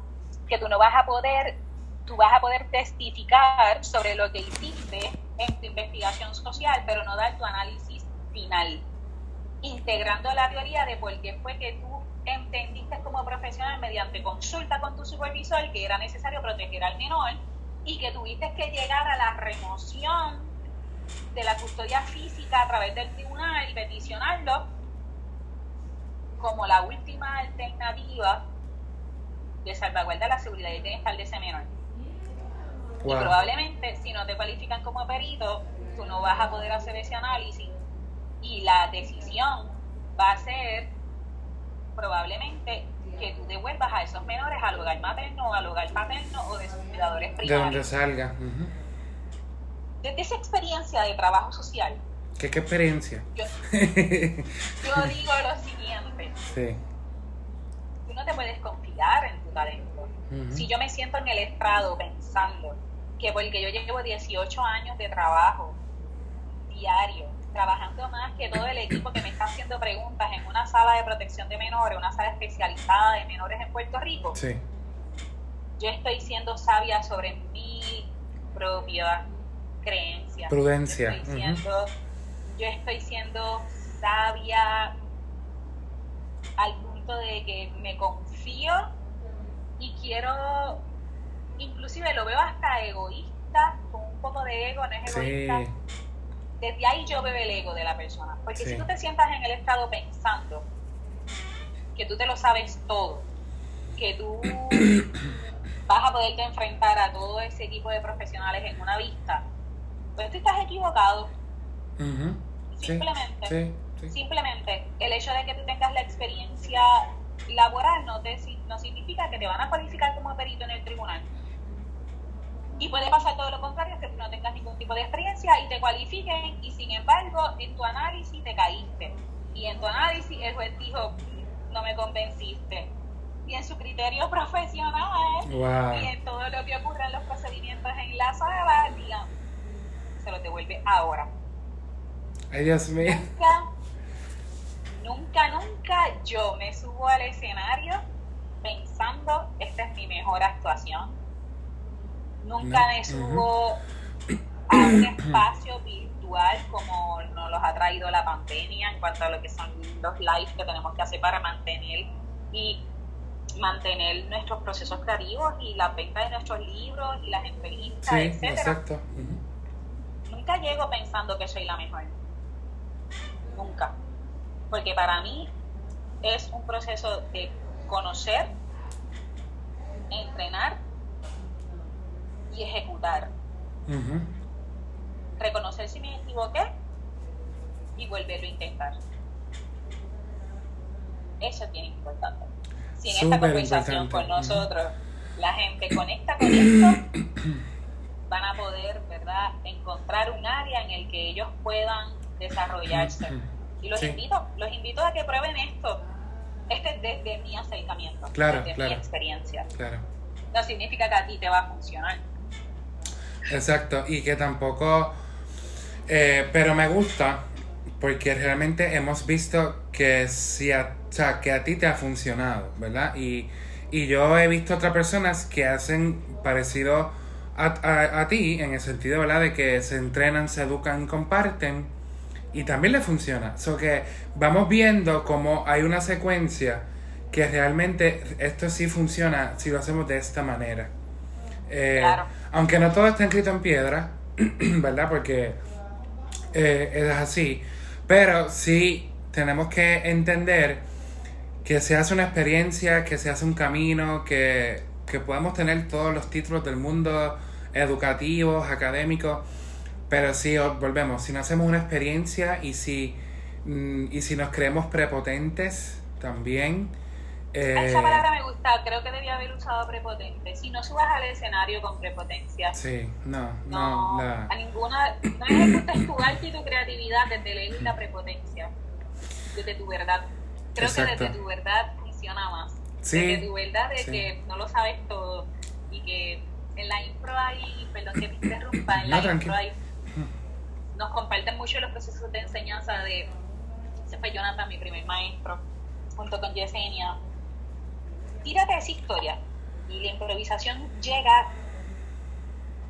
Que tú no vas a poder tú vas a poder testificar sobre lo que hiciste en tu investigación social, pero no dar tu análisis final, integrando la teoría de por qué fue que tú entendiste como profesional mediante consulta con tu supervisor que era necesario proteger al menor y que tuviste que llegar a la remoción de la custodia física a través del tribunal y peticionarlo como la última alternativa de salvaguardar la seguridad y bienestar de ese menor. Y probablemente si no te cualifican como perito, tú no vas a poder hacer ese análisis y la decisión va a ser probablemente que tú devuelvas a esos menores al hogar materno o al hogar paterno o de sus cuidadores primarios. De donde salga. Desde esa experiencia de trabajo social. ¿Qué, qué experiencia? <laughs> Yo, digo lo siguiente. Sí. Tú no te puedes confiar en tu talento. Si yo me siento en el estrado pensando que porque yo llevo 18 años de trabajo diario, trabajando más que todo el equipo que me está haciendo preguntas en una sala de protección de menores, una sala especializada de menores en Puerto Rico, sí. yo estoy siendo sabia sobre mi propia creencia. Prudencia. Yo estoy siendo, yo estoy siendo sabia al punto de que me confío y quiero, inclusive lo veo hasta egoísta, con un poco de ego, no es egoísta desde ahí yo veo el ego de la persona. Porque si tú te sientas en el estado pensando que tú te lo sabes todo, que tú <coughs> vas a poderte enfrentar a todo ese equipo de profesionales en una vista, pues tú estás equivocado. Simplemente, simplemente el hecho de que tú tengas la experiencia laboral no, te, no significa que te van a cualificar como perito en el tribunal. Y puede pasar todo lo contrario, que tú no tengas ningún tipo de experiencia y te cualifiquen y sin embargo en tu análisis te caíste. Y en tu análisis el juez dijo, no me convenciste. Y en su criterio <laughs> profesional y en todo lo que ocurre en los procedimientos en la sala, se lo devuelve ahora. Ay, Dios mío. Nunca, nunca, nunca yo me subo al escenario pensando, esta es mi mejor actuación Nunca me subo a un espacio virtual como nos los ha traído la pandemia en cuanto a lo que son los lives que tenemos que hacer para mantener y mantener nuestros procesos creativos y la venta de nuestros libros y las entrevistas, sí, Exacto. Nunca llego pensando que soy la mejor. Nunca. Porque para mí es un proceso de conocer, entrenar y ejecutar. Reconocer si me equivoqué y volverlo a intentar. Eso es bien importante. Si en esta conversación con nosotros la gente conecta con esto, <coughs> van a poder, ¿verdad?, encontrar un área en el que ellos puedan desarrollarse. Y los invito, los invito a que prueben esto. Este es desde mi acercamiento, desde mi experiencia. Claro. No significa que a ti te va a funcionar Exacto, y que tampoco... Eh, pero me gusta porque realmente hemos visto que, si a, que a ti te ha funcionado, ¿verdad? Y, yo he visto otras personas que hacen parecido a, a, ti en el sentido, ¿verdad? De que se entrenan, se educan, comparten y también le funciona. So que vamos viendo cómo hay una secuencia que realmente esto sí funciona si lo hacemos de esta manera. Eh, aunque no todo está escrito en piedra, <clears throat> ¿verdad? Porque eh, es así. Pero sí tenemos que entender que se hace una experiencia, que se hace un camino, que, que podemos tener todos los títulos del mundo educativos, académicos, pero si volvemos, si no hacemos una experiencia y si, mm, y si nos creemos prepotentes también, esa palabra me gusta, creo que debía haber usado prepotente. Si no subas al escenario con prepotencia. Sí, no, no. A ninguna. No ejecutas tu arte y tu creatividad desde la, la prepotencia. Desde tu verdad. Creo que desde tu verdad funciona más. Sí, desde tu verdad de que no lo sabes todo y que en la impro hay, perdón que me interrumpa, en la impro hay, nos comparten mucho los procesos de enseñanza de, ese fue Jonathan, mi primer maestro, junto con Yesenia, tírate esa historia. Y la improvisación llega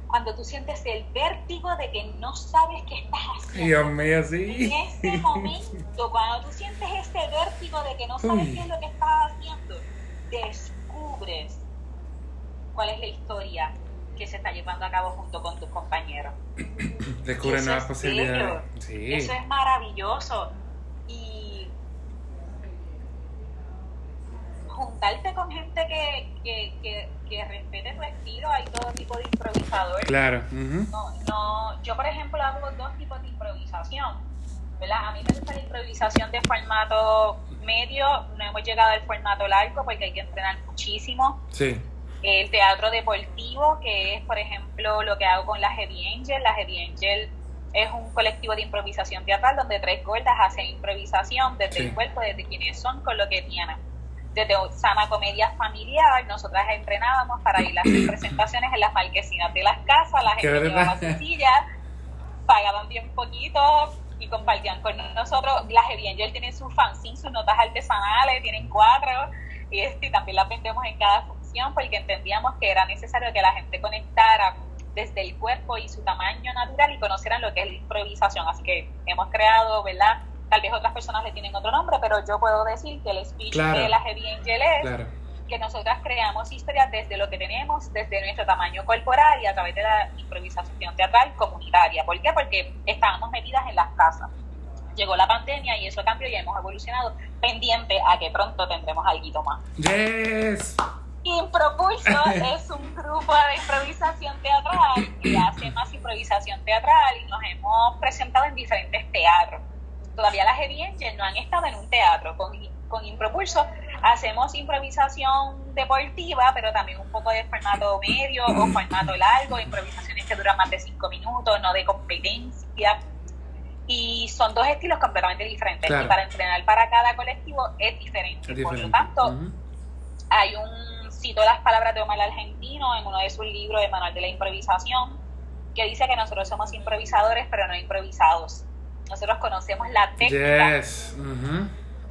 cuando tú sientes el vértigo de que no sabes qué estás haciendo. Dios mío, sí. En ese momento, cuando tú sientes ese vértigo de que no sabes qué es lo que estás haciendo, descubres cuál es la historia que se está llevando a cabo junto con tus compañeros. Descubren nuevas posibilidades. Sí. Eso es maravilloso. Y juntarte con gente que, que, que, que respete tu estilo, hay todo tipo de improvisadores. Claro. no, no, yo, por ejemplo, hago dos tipos de improvisación. ¿verdad? A mí me gusta la improvisación de formato medio, no hemos llegado al formato largo porque hay que entrenar muchísimo. Sí el teatro deportivo, que es, por ejemplo, lo que hago con la Heavy Angel. La Heavy Angel es un colectivo de improvisación teatral donde tres gordas hacen improvisación desde el cuerpo, desde quienes son, con lo que tienen. Desde Sama Comedia Familiar, nosotras entrenábamos para ir a las <coughs> presentaciones en las marquesinas de las casas, la gente llevaba sus sillas, pagaban bien poquito y compartían con nosotros. La Heavy Angel tiene sus fanzines, sus notas artesanales, tienen cuatro y, este, y también las vendemos en cada porque entendíamos que era necesario que la gente conectara desde el cuerpo y su tamaño natural y conocieran lo que es la improvisación. Así que hemos creado, ¿verdad? Tal vez otras personas le tienen otro nombre, pero yo puedo decir que el speech de la Heavy Angel es que nosotras creamos historias desde lo que tenemos, desde nuestro tamaño corporal y a través de la improvisación teatral comunitaria. ¿Por qué? Porque estábamos metidas en las casas. Llegó la pandemia y eso cambió y hemos evolucionado pendiente a que pronto tendremos algo más. Yes. Impropulso <laughs> es un grupo de improvisación teatral que hace más improvisación teatral y nos hemos presentado en diferentes teatros. Todavía las evidencias no han estado en un teatro. Con, con Impropulso hacemos improvisación deportiva, pero también un poco de formato medio o formato largo, improvisaciones que duran más de cinco minutos, no de competencia. Y son dos estilos completamente diferentes. Y para entrenar para cada colectivo es diferente. Por lo tanto, hay un cito las palabras de Omar Argentino en uno de sus libros de Manual de la Improvisación, que dice que nosotros somos improvisadores, pero no improvisados. Nosotros conocemos la técnica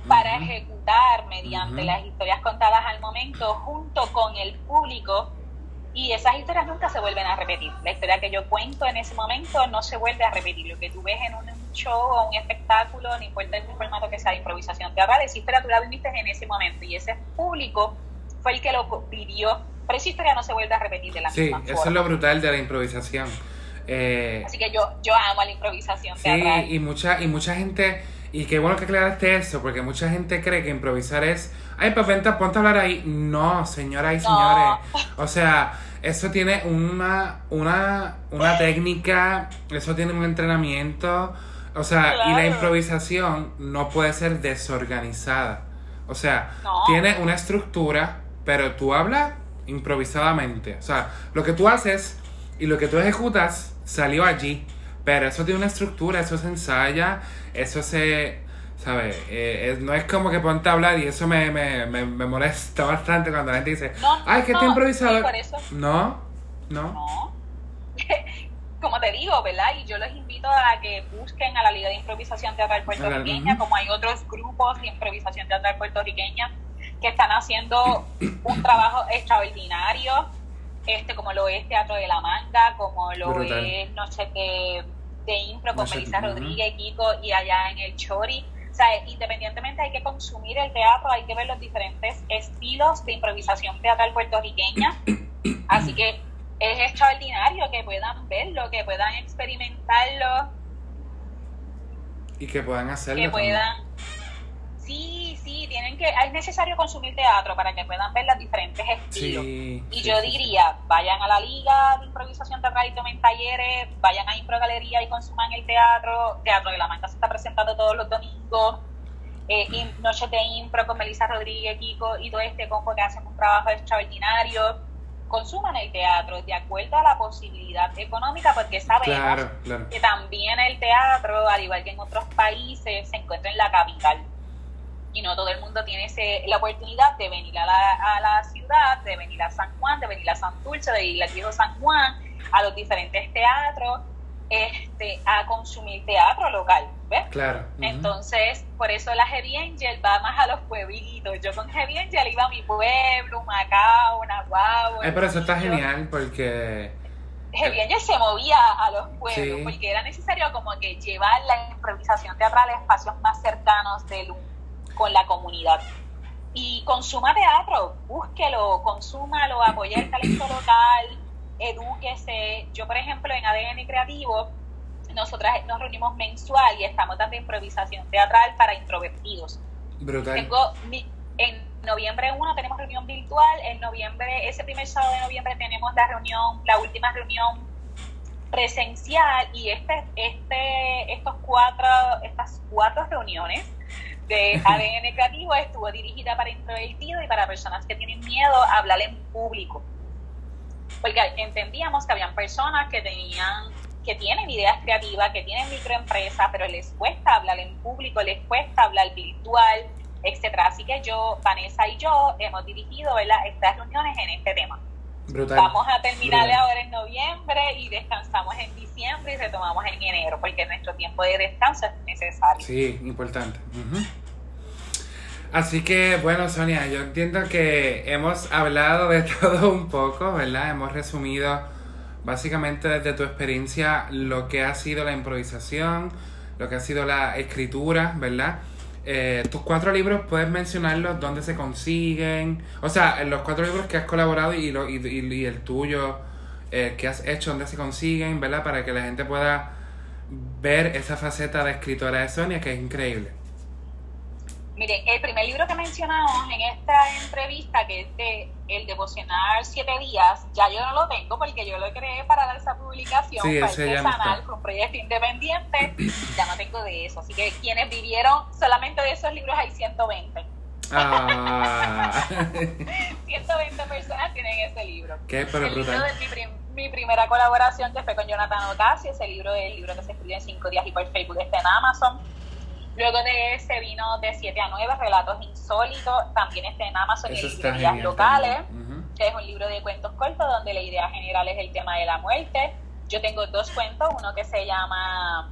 para ejecutar mediante las historias contadas al momento junto con el público y esas historias nunca se vuelven a repetir. La historia que yo cuento en ese momento no se vuelve a repetir. Lo que tú ves en un show o un espectáculo, ni importa el formato que sea de improvisación teatral, esa historia tú la viviste en ese momento y ese público fue el que lo vivió, pero esa historia no se vuelve a repetir de la misma forma. Sí, eso es lo brutal de la improvisación. Eh, Así que yo, yo amo la improvisación sí, y mucha, y mucha gente, y qué bueno que aclaraste eso, porque mucha gente cree que improvisar es, ay, pues vente, ponte a hablar ahí. No, señoras y señores. O sea, eso tiene una, una, una técnica, eso tiene un entrenamiento. O sea, y la improvisación no puede ser desorganizada. O sea, tiene una estructura pero tú hablas improvisadamente. O sea, lo que tú haces y lo que tú ejecutas salió allí. Pero eso tiene una estructura, eso se ensaya, eso se... ¿Sabes? Eh, no es como que ponte a hablar y eso me, me, me, molesta <laughs> bastante cuando la gente dice, ay, que está improvisado. No, no. No. <laughs> como te digo, ¿verdad? Y yo los invito a que busquen a la Liga de Improvisación Teatral Puertorriqueña, como hay otros grupos de improvisación teatral puertorriqueña que están haciendo un trabajo extraordinario, este como lo es Teatro de la Manga, como lo es no sé qué de impro con Melissa Rodríguez, Kiko y allá en el Chori. O sea, independientemente hay que consumir el teatro, hay que ver los diferentes estilos de improvisación teatral puertorriqueña. <coughs> Así que es extraordinario que puedan verlo, que puedan experimentarlo. Y que puedan hacerlo. Que puedan, Sí, sí, tienen que, es necesario consumir teatro para que puedan ver los diferentes estilos. y yo diría, vayan a la liga de improvisación teatral y tomen talleres, vayan a Impro Galería y consuman el teatro. Teatro de la Manga se está presentando todos los domingos. Eh, Noche de Impro con Melissa Rodríguez, Kiko y todo este combo que hacen un trabajo extraordinario. Consuman el teatro de acuerdo a la posibilidad económica, porque sabemos que también el teatro, al igual que en otros países, se encuentra en la capital y no todo el mundo tiene ese, la oportunidad de venir a la, a la ciudad, de venir a San Juan, de venir a San Dulce, de ir al viejo San Juan, a los diferentes teatros, este, a consumir teatro local, ¿ves? Claro. Entonces, por eso la Heavy Angel va más a los pueblitos. Yo con Heavy Angel iba a mi pueblo, Macao, Nahuatl. Ay, pero eso está genial porque... Heavy Angel se movía a los pueblos porque era necesario como que llevar la improvisación teatral a espacios más cercanos del con la comunidad. Y consuma teatro, búsquelo, consúmalo, apoye el talento local, edúquese. Yo, por ejemplo, en ADN Creativo, nosotras nos reunimos mensual y estamos dando improvisación teatral para introvertidos. Brutal. Tengo mi- en noviembre 1 tenemos reunión virtual, en noviembre, ese primer sábado de noviembre tenemos la reunión, la última reunión presencial y este, este, estos cuatro, estas cuatro reuniones de ADN creativo estuvo dirigida para introvertidos y para personas que tienen miedo a hablar en público. Porque entendíamos que habían personas que tenían, que tienen ideas creativas, que tienen microempresas, pero les cuesta hablar en público, les cuesta hablar virtual, etcétera. Así que yo, Vanessa y yo hemos dirigido estas reuniones en este tema. Brutal. Vamos a terminar Brutal. ahora en noviembre y descansamos en diciembre y retomamos en enero, porque nuestro tiempo de descanso es necesario. Sí, importante. Así que, bueno, Sonia, yo entiendo que hemos hablado de <laughs> todo un poco, ¿verdad? Hemos resumido básicamente desde tu experiencia lo que ha sido la improvisación, lo que ha sido la escritura, ¿verdad? Eh, tus cuatro libros, ¿puedes mencionarlos? ¿Dónde se consiguen? O sea, los cuatro libros que has colaborado y, lo, y, y- y el tuyo eh, que has hecho, ¿dónde se consiguen? ¿Verdad? Para que la gente pueda ver esa faceta de escritora de Sonia que es increíble. Miren, el primer libro que mencionamos en esta entrevista, que es de El Devocional Siete Días, ya yo no lo tengo porque yo lo creé para dar esa publicación, Sí, no artesanal, fue un proyecto independiente, ya no tengo de eso. Así que quienes vivieron, solamente de esos libros hay 120. Ah, <laughs> 120 personas tienen ese libro. qué pero el libro brutal. de mi, prim- mi primera colaboración que fue con Jonathan Ocasio, ese libro es el libro que se escribe en cinco días y por Facebook está en Amazon. Luego de ese vino de 7 a 9, Relatos Insólitos, también está en Amazon y Eso está librerías locales, que es un libro de cuentos cortos donde la idea general es el tema de la muerte. Yo tengo dos cuentos, uno que se llama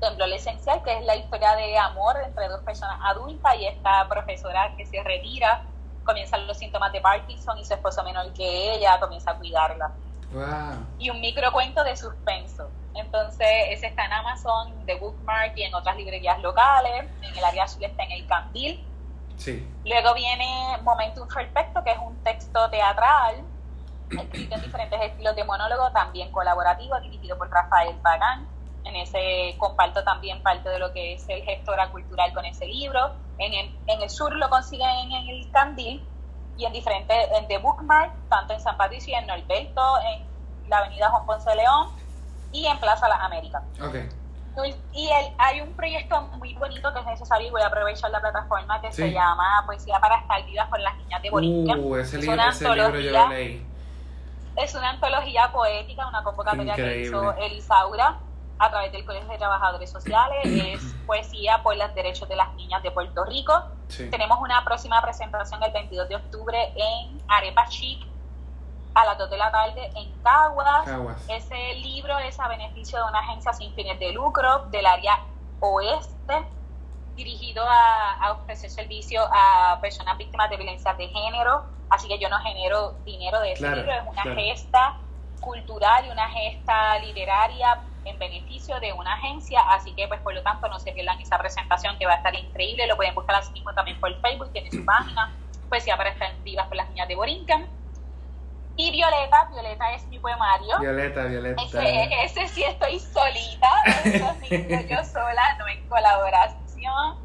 Temblor Esencial, que es la historia de amor entre dos personas adultas y esta profesora que se retira, comienzan los síntomas de Parkinson y su esposo menor que ella comienza a cuidarla Wow. y un microcuento de suspenso. Entonces, ese está en Amazon, de Bookmark y en otras librerías locales. En el área azul está en El Candil. Sí. Luego viene Momentum Perfecto, que es un texto teatral <clears throat> escrito en diferentes estilos de monólogo, también colaborativo, dirigido por Rafael Pagán. En ese comparto también parte de lo que es el gestora cultural con ese libro. En el, en el sur lo consiguen en el Candil y en diferentes, en The Bookmark, tanto en San Patricio y en Norberto, en la avenida Juan Ponce de León y en Plaza Las Américas. Ok. Y el, hay un proyecto muy bonito que es necesario y voy a aprovechar la plataforma que se Sí. llama Poesía para estar vivas por las niñas de Borinquen. Uh, ese Es libro, una ese libro yo lo leí. Es una antología poética, una convocatoria que Increíble. hizo Elisaura a través del Colegio de Trabajadores Sociales. <clears throat> es poesía por los derechos de las niñas de Puerto Rico. Sí. Tenemos una próxima presentación el 22 de octubre en Arepa Chic a las 2 de la tarde en Caguas. Caguas. Ese libro es a beneficio de una agencia sin fines de lucro del área oeste, dirigido a, a ofrecer servicio a personas víctimas de violencia de género. Así que yo no genero dinero de ese Claro, libro, es una claro. gesta cultural y una gesta literaria en beneficio de una agencia, así que pues por lo tanto no se pierdan esa presentación que va a estar increíble, lo pueden buscar así mismo también por Facebook, tiene su <clears throat> página, poesía para estar vivas por las niñas de Borinquen. Y Violeta, Violeta es mi poemario. Violeta, Violeta. Ese, ese sí estoy solita, esos libros yo sola, no en colaboración.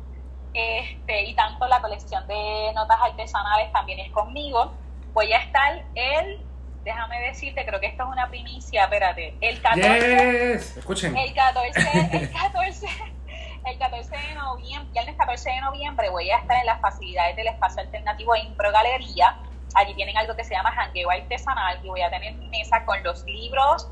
Este, y tanto la colección de notas artesanales también es conmigo. Voy a estar el, déjame decirte, creo que esto es una primicia, espérate, el 14, Yes. Escuchen. el 14, el 14, el 14 de noviembre, viernes 14 de noviembre voy a estar en las facilidades del espacio alternativo Impro Galería. Allí tienen algo que se llama jangueo artesanal y voy a tener mesa con los libros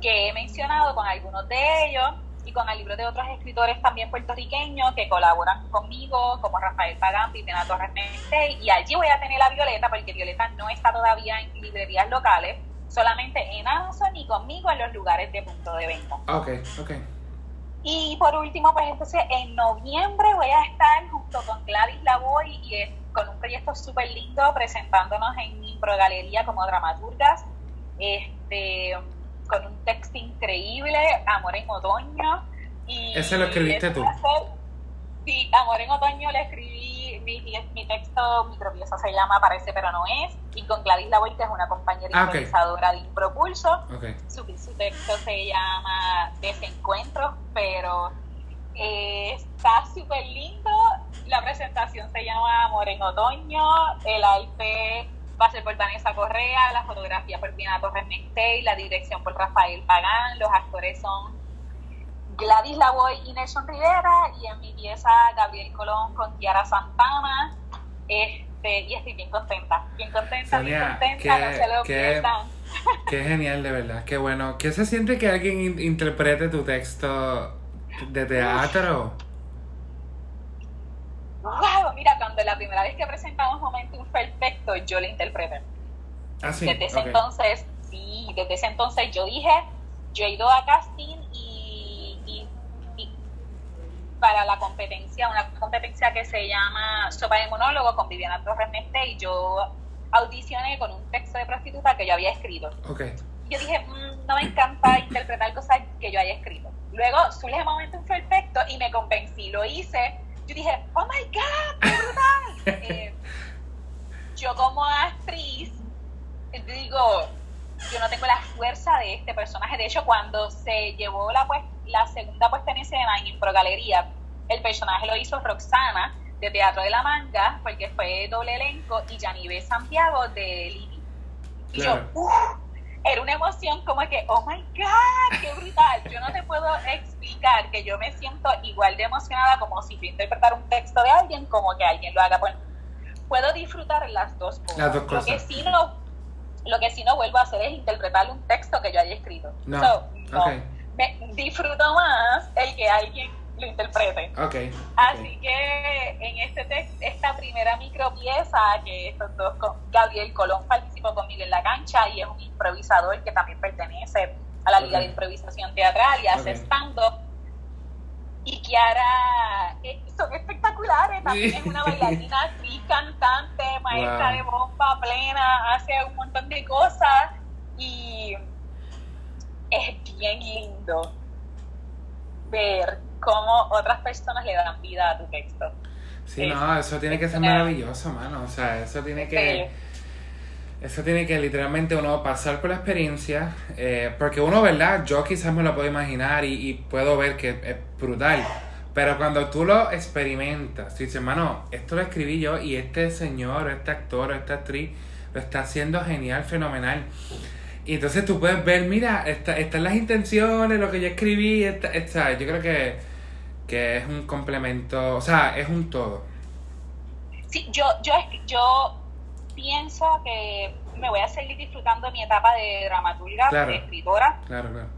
que he mencionado, con algunos de ellos y con el libro de otros escritores también puertorriqueños que colaboran conmigo, como Rafael Pagán, Viviana Torres Meste, y allí voy a tener a Violeta, porque Violeta no está todavía en librerías locales, solamente en Amazon y conmigo en los lugares de punto de venta. Ok, ok. Y por último, pues entonces en noviembre voy a estar junto con Gladys Lavoy y con un proyecto súper lindo presentándonos en Impro Galería como dramaturgas, este, con un texto increíble, Amor en Otoño. Y Ese lo escribiste tú. sí, Amor en Otoño lo escribí mi, mi, texto, mi pieza se llama Parece pero no es, y con Gladys Lavoy, que es una compañera Ah, improvisadora de Impropulso, Ok. su, su texto se llama Desencuentros, pero eh, está súper lindo. La presentación se llama Amor en Otoño. El arte va a ser por Vanessa Correa, la fotografía por Pina Torres Mestey, la dirección por Rafael Pagán. Los actores son Gladys Lavoy y Nelson Rivera. Y en mi pieza, Gabriel Colón con Kiara Santana. Este, y estoy bien contenta, bien contenta, bien contenta. no qué- se lo qué- pierdan. Qué genial, de verdad. Qué bueno. ¿Qué se siente que alguien in- interprete tu texto de teatro? Wow, mira, cuando la primera vez que presentamos Momentum Perfecto, yo lo interpreté. Ah, sí. desde ese entonces, sí, desde ese entonces yo dije, yo he ido a casting y, y- y para la competencia, una competencia que se llama Sopa de Monólogo con Viviana Torres Neste y yo audicioné con un texto de prostituta que yo había escrito. Ok. Y yo dije, "Mm, no me encanta interpretar cosas que yo haya escrito. Luego surge Momentum Perfecto y me convencí, lo hice. Yo dije, oh my God, qué brutal. <laughs> Eh, yo como actriz digo, yo no tengo la fuerza de este personaje. De hecho, cuando se llevó la, pues- la segunda puesta en escena en Impro Galería, el personaje lo hizo Roxana de Teatro de la Manga, porque fue doble elenco, y Yanive Santiago de Libby. Y Claro. yo, uff, era una emoción como que, oh my God, qué brutal. Yo no te puedo explicar que yo me siento igual de emocionada como si yo interpretara un texto de alguien, como que alguien lo haga. Bueno, puedo disfrutar las dos cosas. Las dos Lo que sí no, lo que sí no vuelvo a hacer es interpretar un texto que yo haya escrito. No, So, no. Me disfruto más el que alguien lo interprete. Ok. Así que en este tex- esta primera micropieza, que estos dos, Gabriel Colón participó conmigo en la cancha y es un improvisador que también pertenece a la Liga de Improvisación Teatral y hace stand-up. Y Kiara eh, son espectaculares, también es una bailarina, <laughs> actriz, cantante, maestra Wow. de bomba plena, hace un montón de cosas y es bien lindo ver cómo otras personas le dan vida a tu texto. Sí, no, eso tiene que ser Claro. maravilloso, mano. O sea, eso tiene que. Eso tiene que literalmente uno pasar por la experiencia, eh, porque uno, ¿verdad? Yo quizás me lo puedo imaginar y, y puedo ver que es brutal, pero cuando tú lo experimentas, tú dices, hermano, esto lo escribí yo y este señor, este actor, esta actriz lo está haciendo genial, fenomenal. Y entonces tú puedes ver, mira, está- están las intenciones, lo que yo escribí, está, está- yo creo que, que es un complemento, o sea, es un todo. Sí, yo, yo, es- yo pienso que me voy a seguir disfrutando mi etapa de dramaturga, Claro. de escritora Claro, claro.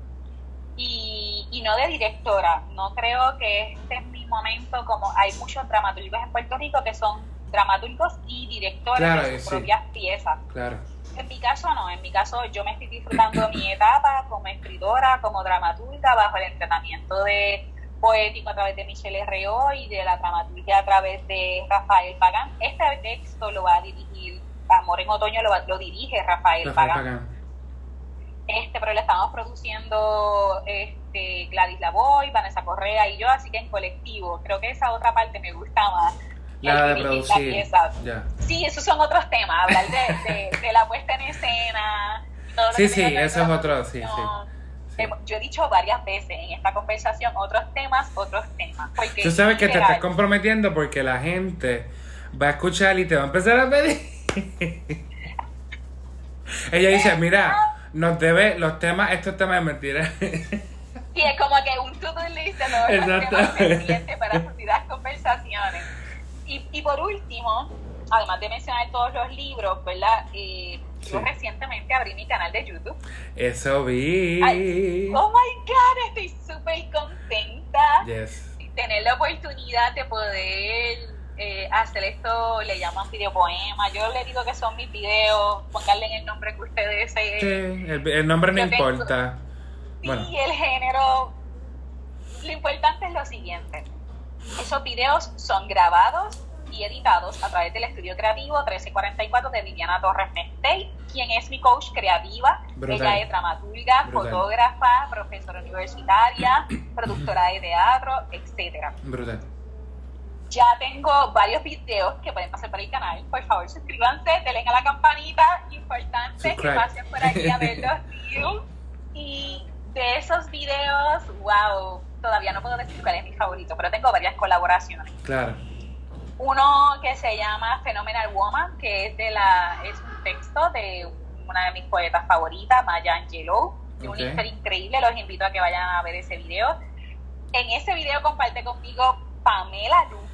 y, y no de directora. No creo que este es mi momento, como hay muchos dramaturgos en Puerto Rico que son dramaturgos y directores Claro, de sus sí. propias piezas. Claro. En mi caso no, en mi caso yo me estoy disfrutando mi etapa como escritora, como dramaturga, bajo el entrenamiento de poético a través de Michelle Herreo y de la dramaturgia a través de Rafael Pagán. Este texto lo va a dirigir, Amor en Otoño lo, va- lo dirige Rafael, Rafael Pagán. Pagán. Este, pero le estamos produciendo este, Gladys Lavoy, Vanessa Correa y yo, así que en colectivo. Creo que esa otra parte me gusta más. La de producir. Sí, esos son otros temas, hablar de, de, de la puesta en escena. todo Sí, sí, eso es otro, sí, Yo he dicho varias veces en esta conversación otros temas, otros temas. Porque Tú sabes que te estás comprometiendo porque la gente va a escuchar y te va a empezar a pedir. <laughs> Ella dice, mira, nos debe los temas, estos temas de mentira. Sí, es como que un to-do list de los <laughs> temas pendientes para futuras conversaciones. Y, y por último, además de mencionar todos los libros, ¿verdad? Eh, Yo recientemente abrí mi canal de YouTube. Eso vi. Ay, oh my God, estoy súper contenta. Yes. tener la oportunidad de poder eh, hacer esto, le llaman videopoema. Yo le digo que son mis videos, pónganle el nombre que ustedes. Sí, el, el nombre no tengo- importa. Sí, Bueno. el género. Lo importante es lo siguiente: esos videos son grabados y editados a través del estudio creativo 1344 de Viviana Torres Mestey, quien es mi coach creativa. Brutal. Ella es dramaturga, Brutal. fotógrafa, profesora universitaria, <clears throat> productora de teatro, etcétera. Brutal. ya tengo varios videos que pueden pasar por el canal. Por favor, suscríbanse, denle a la campanita, importante que pasen por aquí a ver los <laughs> Y de esos videos, wow, todavía no puedo decir cuál es mi favorito, pero tengo varias colaboraciones. Claro. Uno que se llama Phenomenal Woman, que es de la es un texto de una de mis poetas favoritas, Maya Angelou, de un historia increíble. Los invito a que vayan a ver ese video. En ese video comparte conmigo Pamela Lukis.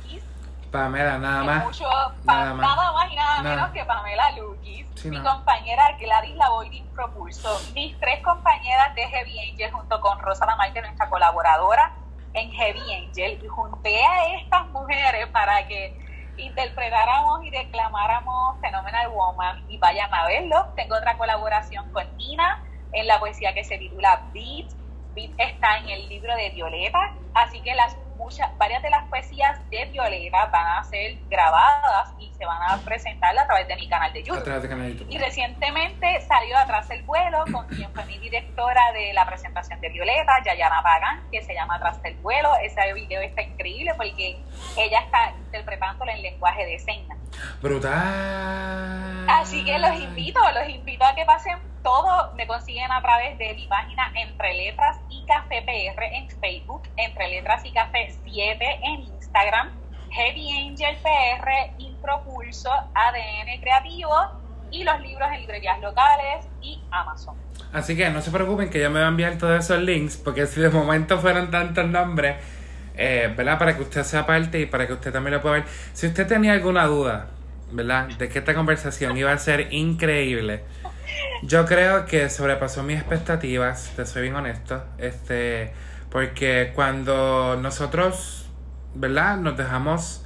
Pamela, nada más. nada, más. y nada, menos que Pamela Lukis. mi compañera Gladys Lavoidin Propulso. Mis tres compañeras de Heavy Angel junto con Rosa Lamarque, nuestra colaboradora en Heavy Angel. Y junté a estas mujeres para que interpretáramos y declamáramos Phenomenal Woman y vayan a verlo. Tengo otra colaboración con Nina en la poesía que se titula Beat. Beat está en el libro de Violeta, así que las muchas, varias de las poesías de Violeta van a ser grabadas y se van a presentar a través de mi canal de YouTube. Y recientemente salió Atrás el vuelo, con quien fue mi directora de la presentación de Violeta, Yayana Pagan, que se llama Atrás el vuelo. Ese video está increíble porque ella está interpretándolo en lenguaje de señas. Brutal. Así que los invito, los invito a que pasen todo. Me consiguen a través de mi página Entre Letras y Café PR en Facebook, Entre Letras y Café 7 en Instagram, Heavy Angel PR, Impropulso, ADN Creativo y los libros en librerías locales y Amazon. Así que no se preocupen que yo me voy a enviar todos esos links porque si de momento fueron tantos nombres eh, ¿verdad? Para que usted sea parte y para que usted también lo pueda ver. Si usted tenía alguna duda, ¿verdad? De que esta conversación iba a ser increíble. Yo creo que sobrepasó mis expectativas, te soy bien honesto. Este, porque cuando nosotros, ¿verdad? Nos dejamos,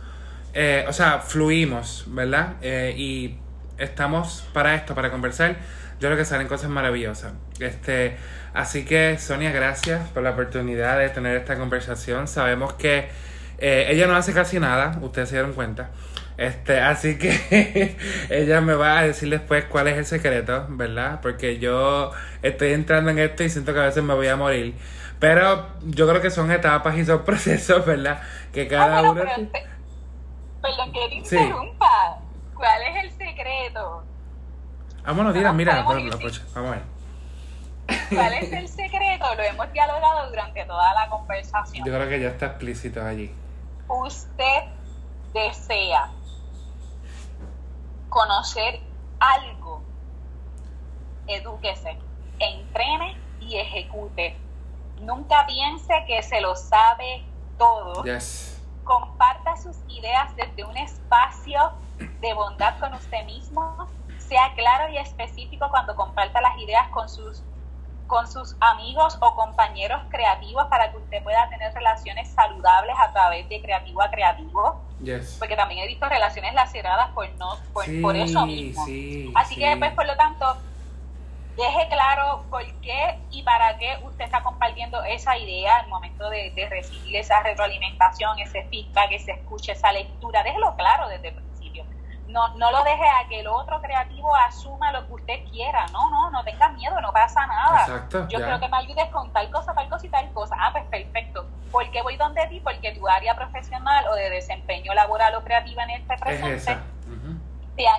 eh, o sea, fluimos, ¿verdad? Eh, y estamos para esto, para conversar. Yo creo que salen cosas maravillosas. Este, Así que Sonia, gracias por la oportunidad de tener esta conversación. Sabemos que eh, ella no hace casi nada, ustedes se dieron cuenta. Este, así que <laughs> ella me va a decir después cuál es el secreto, ¿verdad? Porque yo estoy entrando en esto y siento que a veces me voy a morir. Pero yo creo que son etapas y son <laughs> procesos, ¿verdad? Que cada ah, uno. perdón, que te interrumpa. ¿Cuál es el secreto? Vámonos, mira, mira, vamos a ver. ¿Cuál es <laughs> el secreto? Lo hemos dialogado durante toda la conversación. Yo creo que ya está explícito allí. Usted desea conocer algo, edúquese, entrene y ejecute. Nunca piense que se lo sabe todo. Comparta sus ideas desde un espacio de bondad con usted mismo. Sea claro y específico cuando comparta las ideas con sus con sus amigos o compañeros creativos para que usted pueda tener relaciones saludables a través de creativo a creativo. Porque también he visto relaciones laceradas por no por, eso mismo. Así que pues por lo tanto, deje claro por qué y para qué usted está compartiendo esa idea al momento de, de recibir esa retroalimentación, ese feedback, ese escuche, esa lectura. Déjelo claro desde el no, no lo deje a que el otro creativo asuma lo que usted quiera. No, no, no tenga miedo, no pasa nada. Exacto, Yo creo que me ayudes con tal cosa, tal cosa y tal cosa. Ah, pues perfecto. ¿Por qué voy donde ti? Porque tu área profesional o de desempeño laboral o creativa en este presente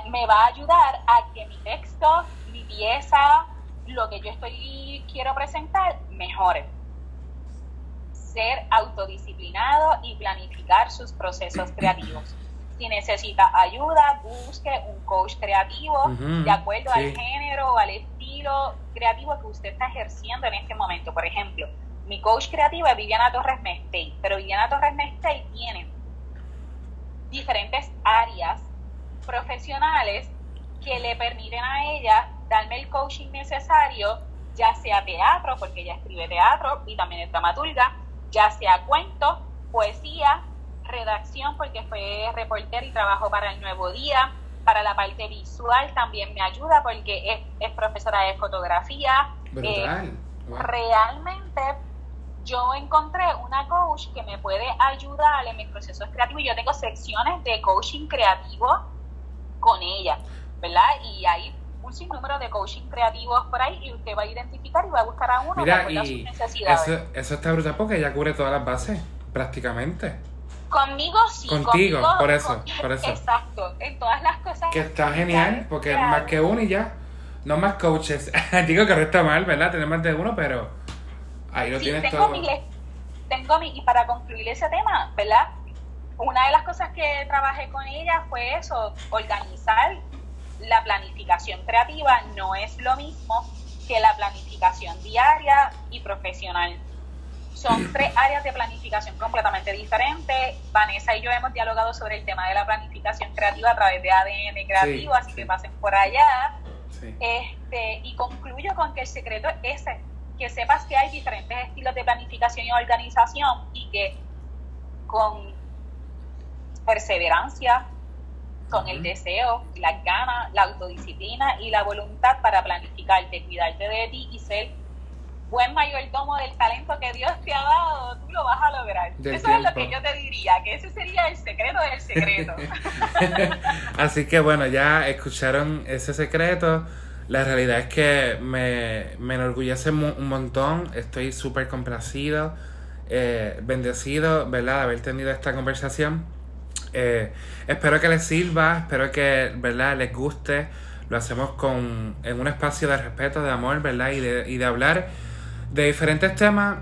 me va a ayudar a que mi texto, mi pieza, lo que yo estoy quiero presentar, mejore. Ser autodisciplinado y planificar sus procesos creativos si necesita ayuda, busque un coach creativo de acuerdo al género o al estilo creativo que usted está ejerciendo en este momento. Por ejemplo, mi coach creativo es Viviana Torres Mestey, pero Viviana Torres Mestey tiene diferentes áreas profesionales que le permiten a ella darme el coaching necesario, ya sea teatro, porque ella escribe teatro y también es dramaturga, ya sea cuento, poesía, redacción porque fue reporter y trabajó para el Nuevo Día. Para la parte visual también me ayuda porque es, profesora de fotografía. Eh, realmente yo encontré una coach que me puede ayudar en mis procesos creativos. Yo tengo secciones de coaching creativo con ella, ¿verdad? Y hay un sinnúmero de coaching creativos por ahí y usted va a identificar y va a buscar a uno Mira, y Eso, eso está brutal porque ella cubre todas las bases, prácticamente. Conmigo sí. Contigo, por eso, por eso. Exacto, en todas las cosas. Que está genial, porque más que uno y ya. No más coaches. <laughs> Digo que no está mal, ¿verdad? Tener más de uno, pero ahí lo tienes tengo todo. Mi, tengo mi, y para concluir ese tema, ¿verdad? Una de las cosas que trabajé con ella fue eso, organizar la planificación creativa no es lo mismo que la planificación diaria y profesional. Son tres áreas de planificación completamente diferentes. Vanessa y yo hemos dialogado sobre el tema de la planificación creativa a través de ADN creativo, así que pasen por allá. Este, y concluyo con que el secreto es ese, que sepas que hay diferentes estilos de planificación y organización y que con perseverancia, con el deseo, las ganas, la autodisciplina y la voluntad para planificarte, cuidarte de ti y ser buen mayordomo del talento que Dios te ha dado, tú lo vas a lograr. Eso es lo que yo te diría, que ese sería el secreto del secreto. <laughs> Así que bueno, ya escucharon ese secreto. La realidad es que me, me enorgullece un montón, estoy súper complacido, eh, bendecido, ¿verdad?, de haber tenido esta conversación. Eh, espero que les sirva, espero que, ¿verdad?, les guste. Lo hacemos con, en un espacio de respeto, de amor, ¿verdad? Y de, y de hablar de diferentes temas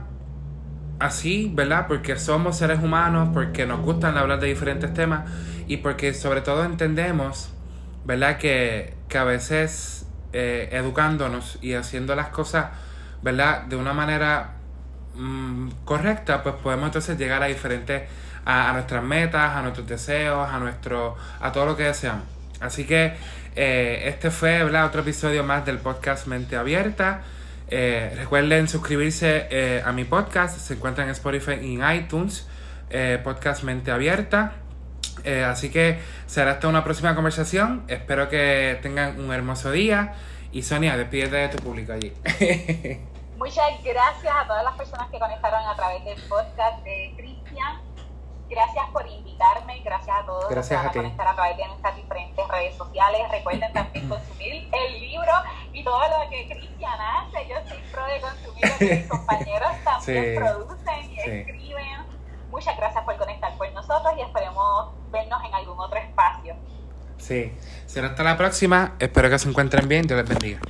así, ¿verdad? Porque somos seres humanos, porque nos gustan hablar de diferentes temas y porque sobre todo entendemos, ¿verdad? Que, que a veces eh, educándonos y haciendo las cosas, ¿verdad? De una manera mm, correcta, pues podemos entonces llegar a diferentes, a, nuestras metas, a nuestros deseos, a nuestro, a todo lo que deseamos. Así que eh, este fue, ¿verdad? Otro episodio más del podcast Mente Abierta. Eh, recuerden suscribirse eh, a mi podcast, se encuentra en Spotify y en iTunes, eh, podcast Mente Abierta. así que será hasta una próxima conversación. Espero que tengan un hermoso día. Y Sonia, despídete de tu público allí. <laughs> Muchas gracias a todas las personas que conectaron a través del podcast de Cristian. Gracias por invitarme, gracias a todos gracias por conectar a través de nuestras diferentes redes sociales. Recuerden también <laughs> consumir el libro y todo lo que Cristian hace. Yo soy pro de consumir lo que mis <laughs> compañeros también producen y escriben. Muchas gracias por conectar con nosotros y esperemos vernos en algún otro espacio. Sí, será hasta la próxima. Espero que se encuentren bien. Dios les bendiga.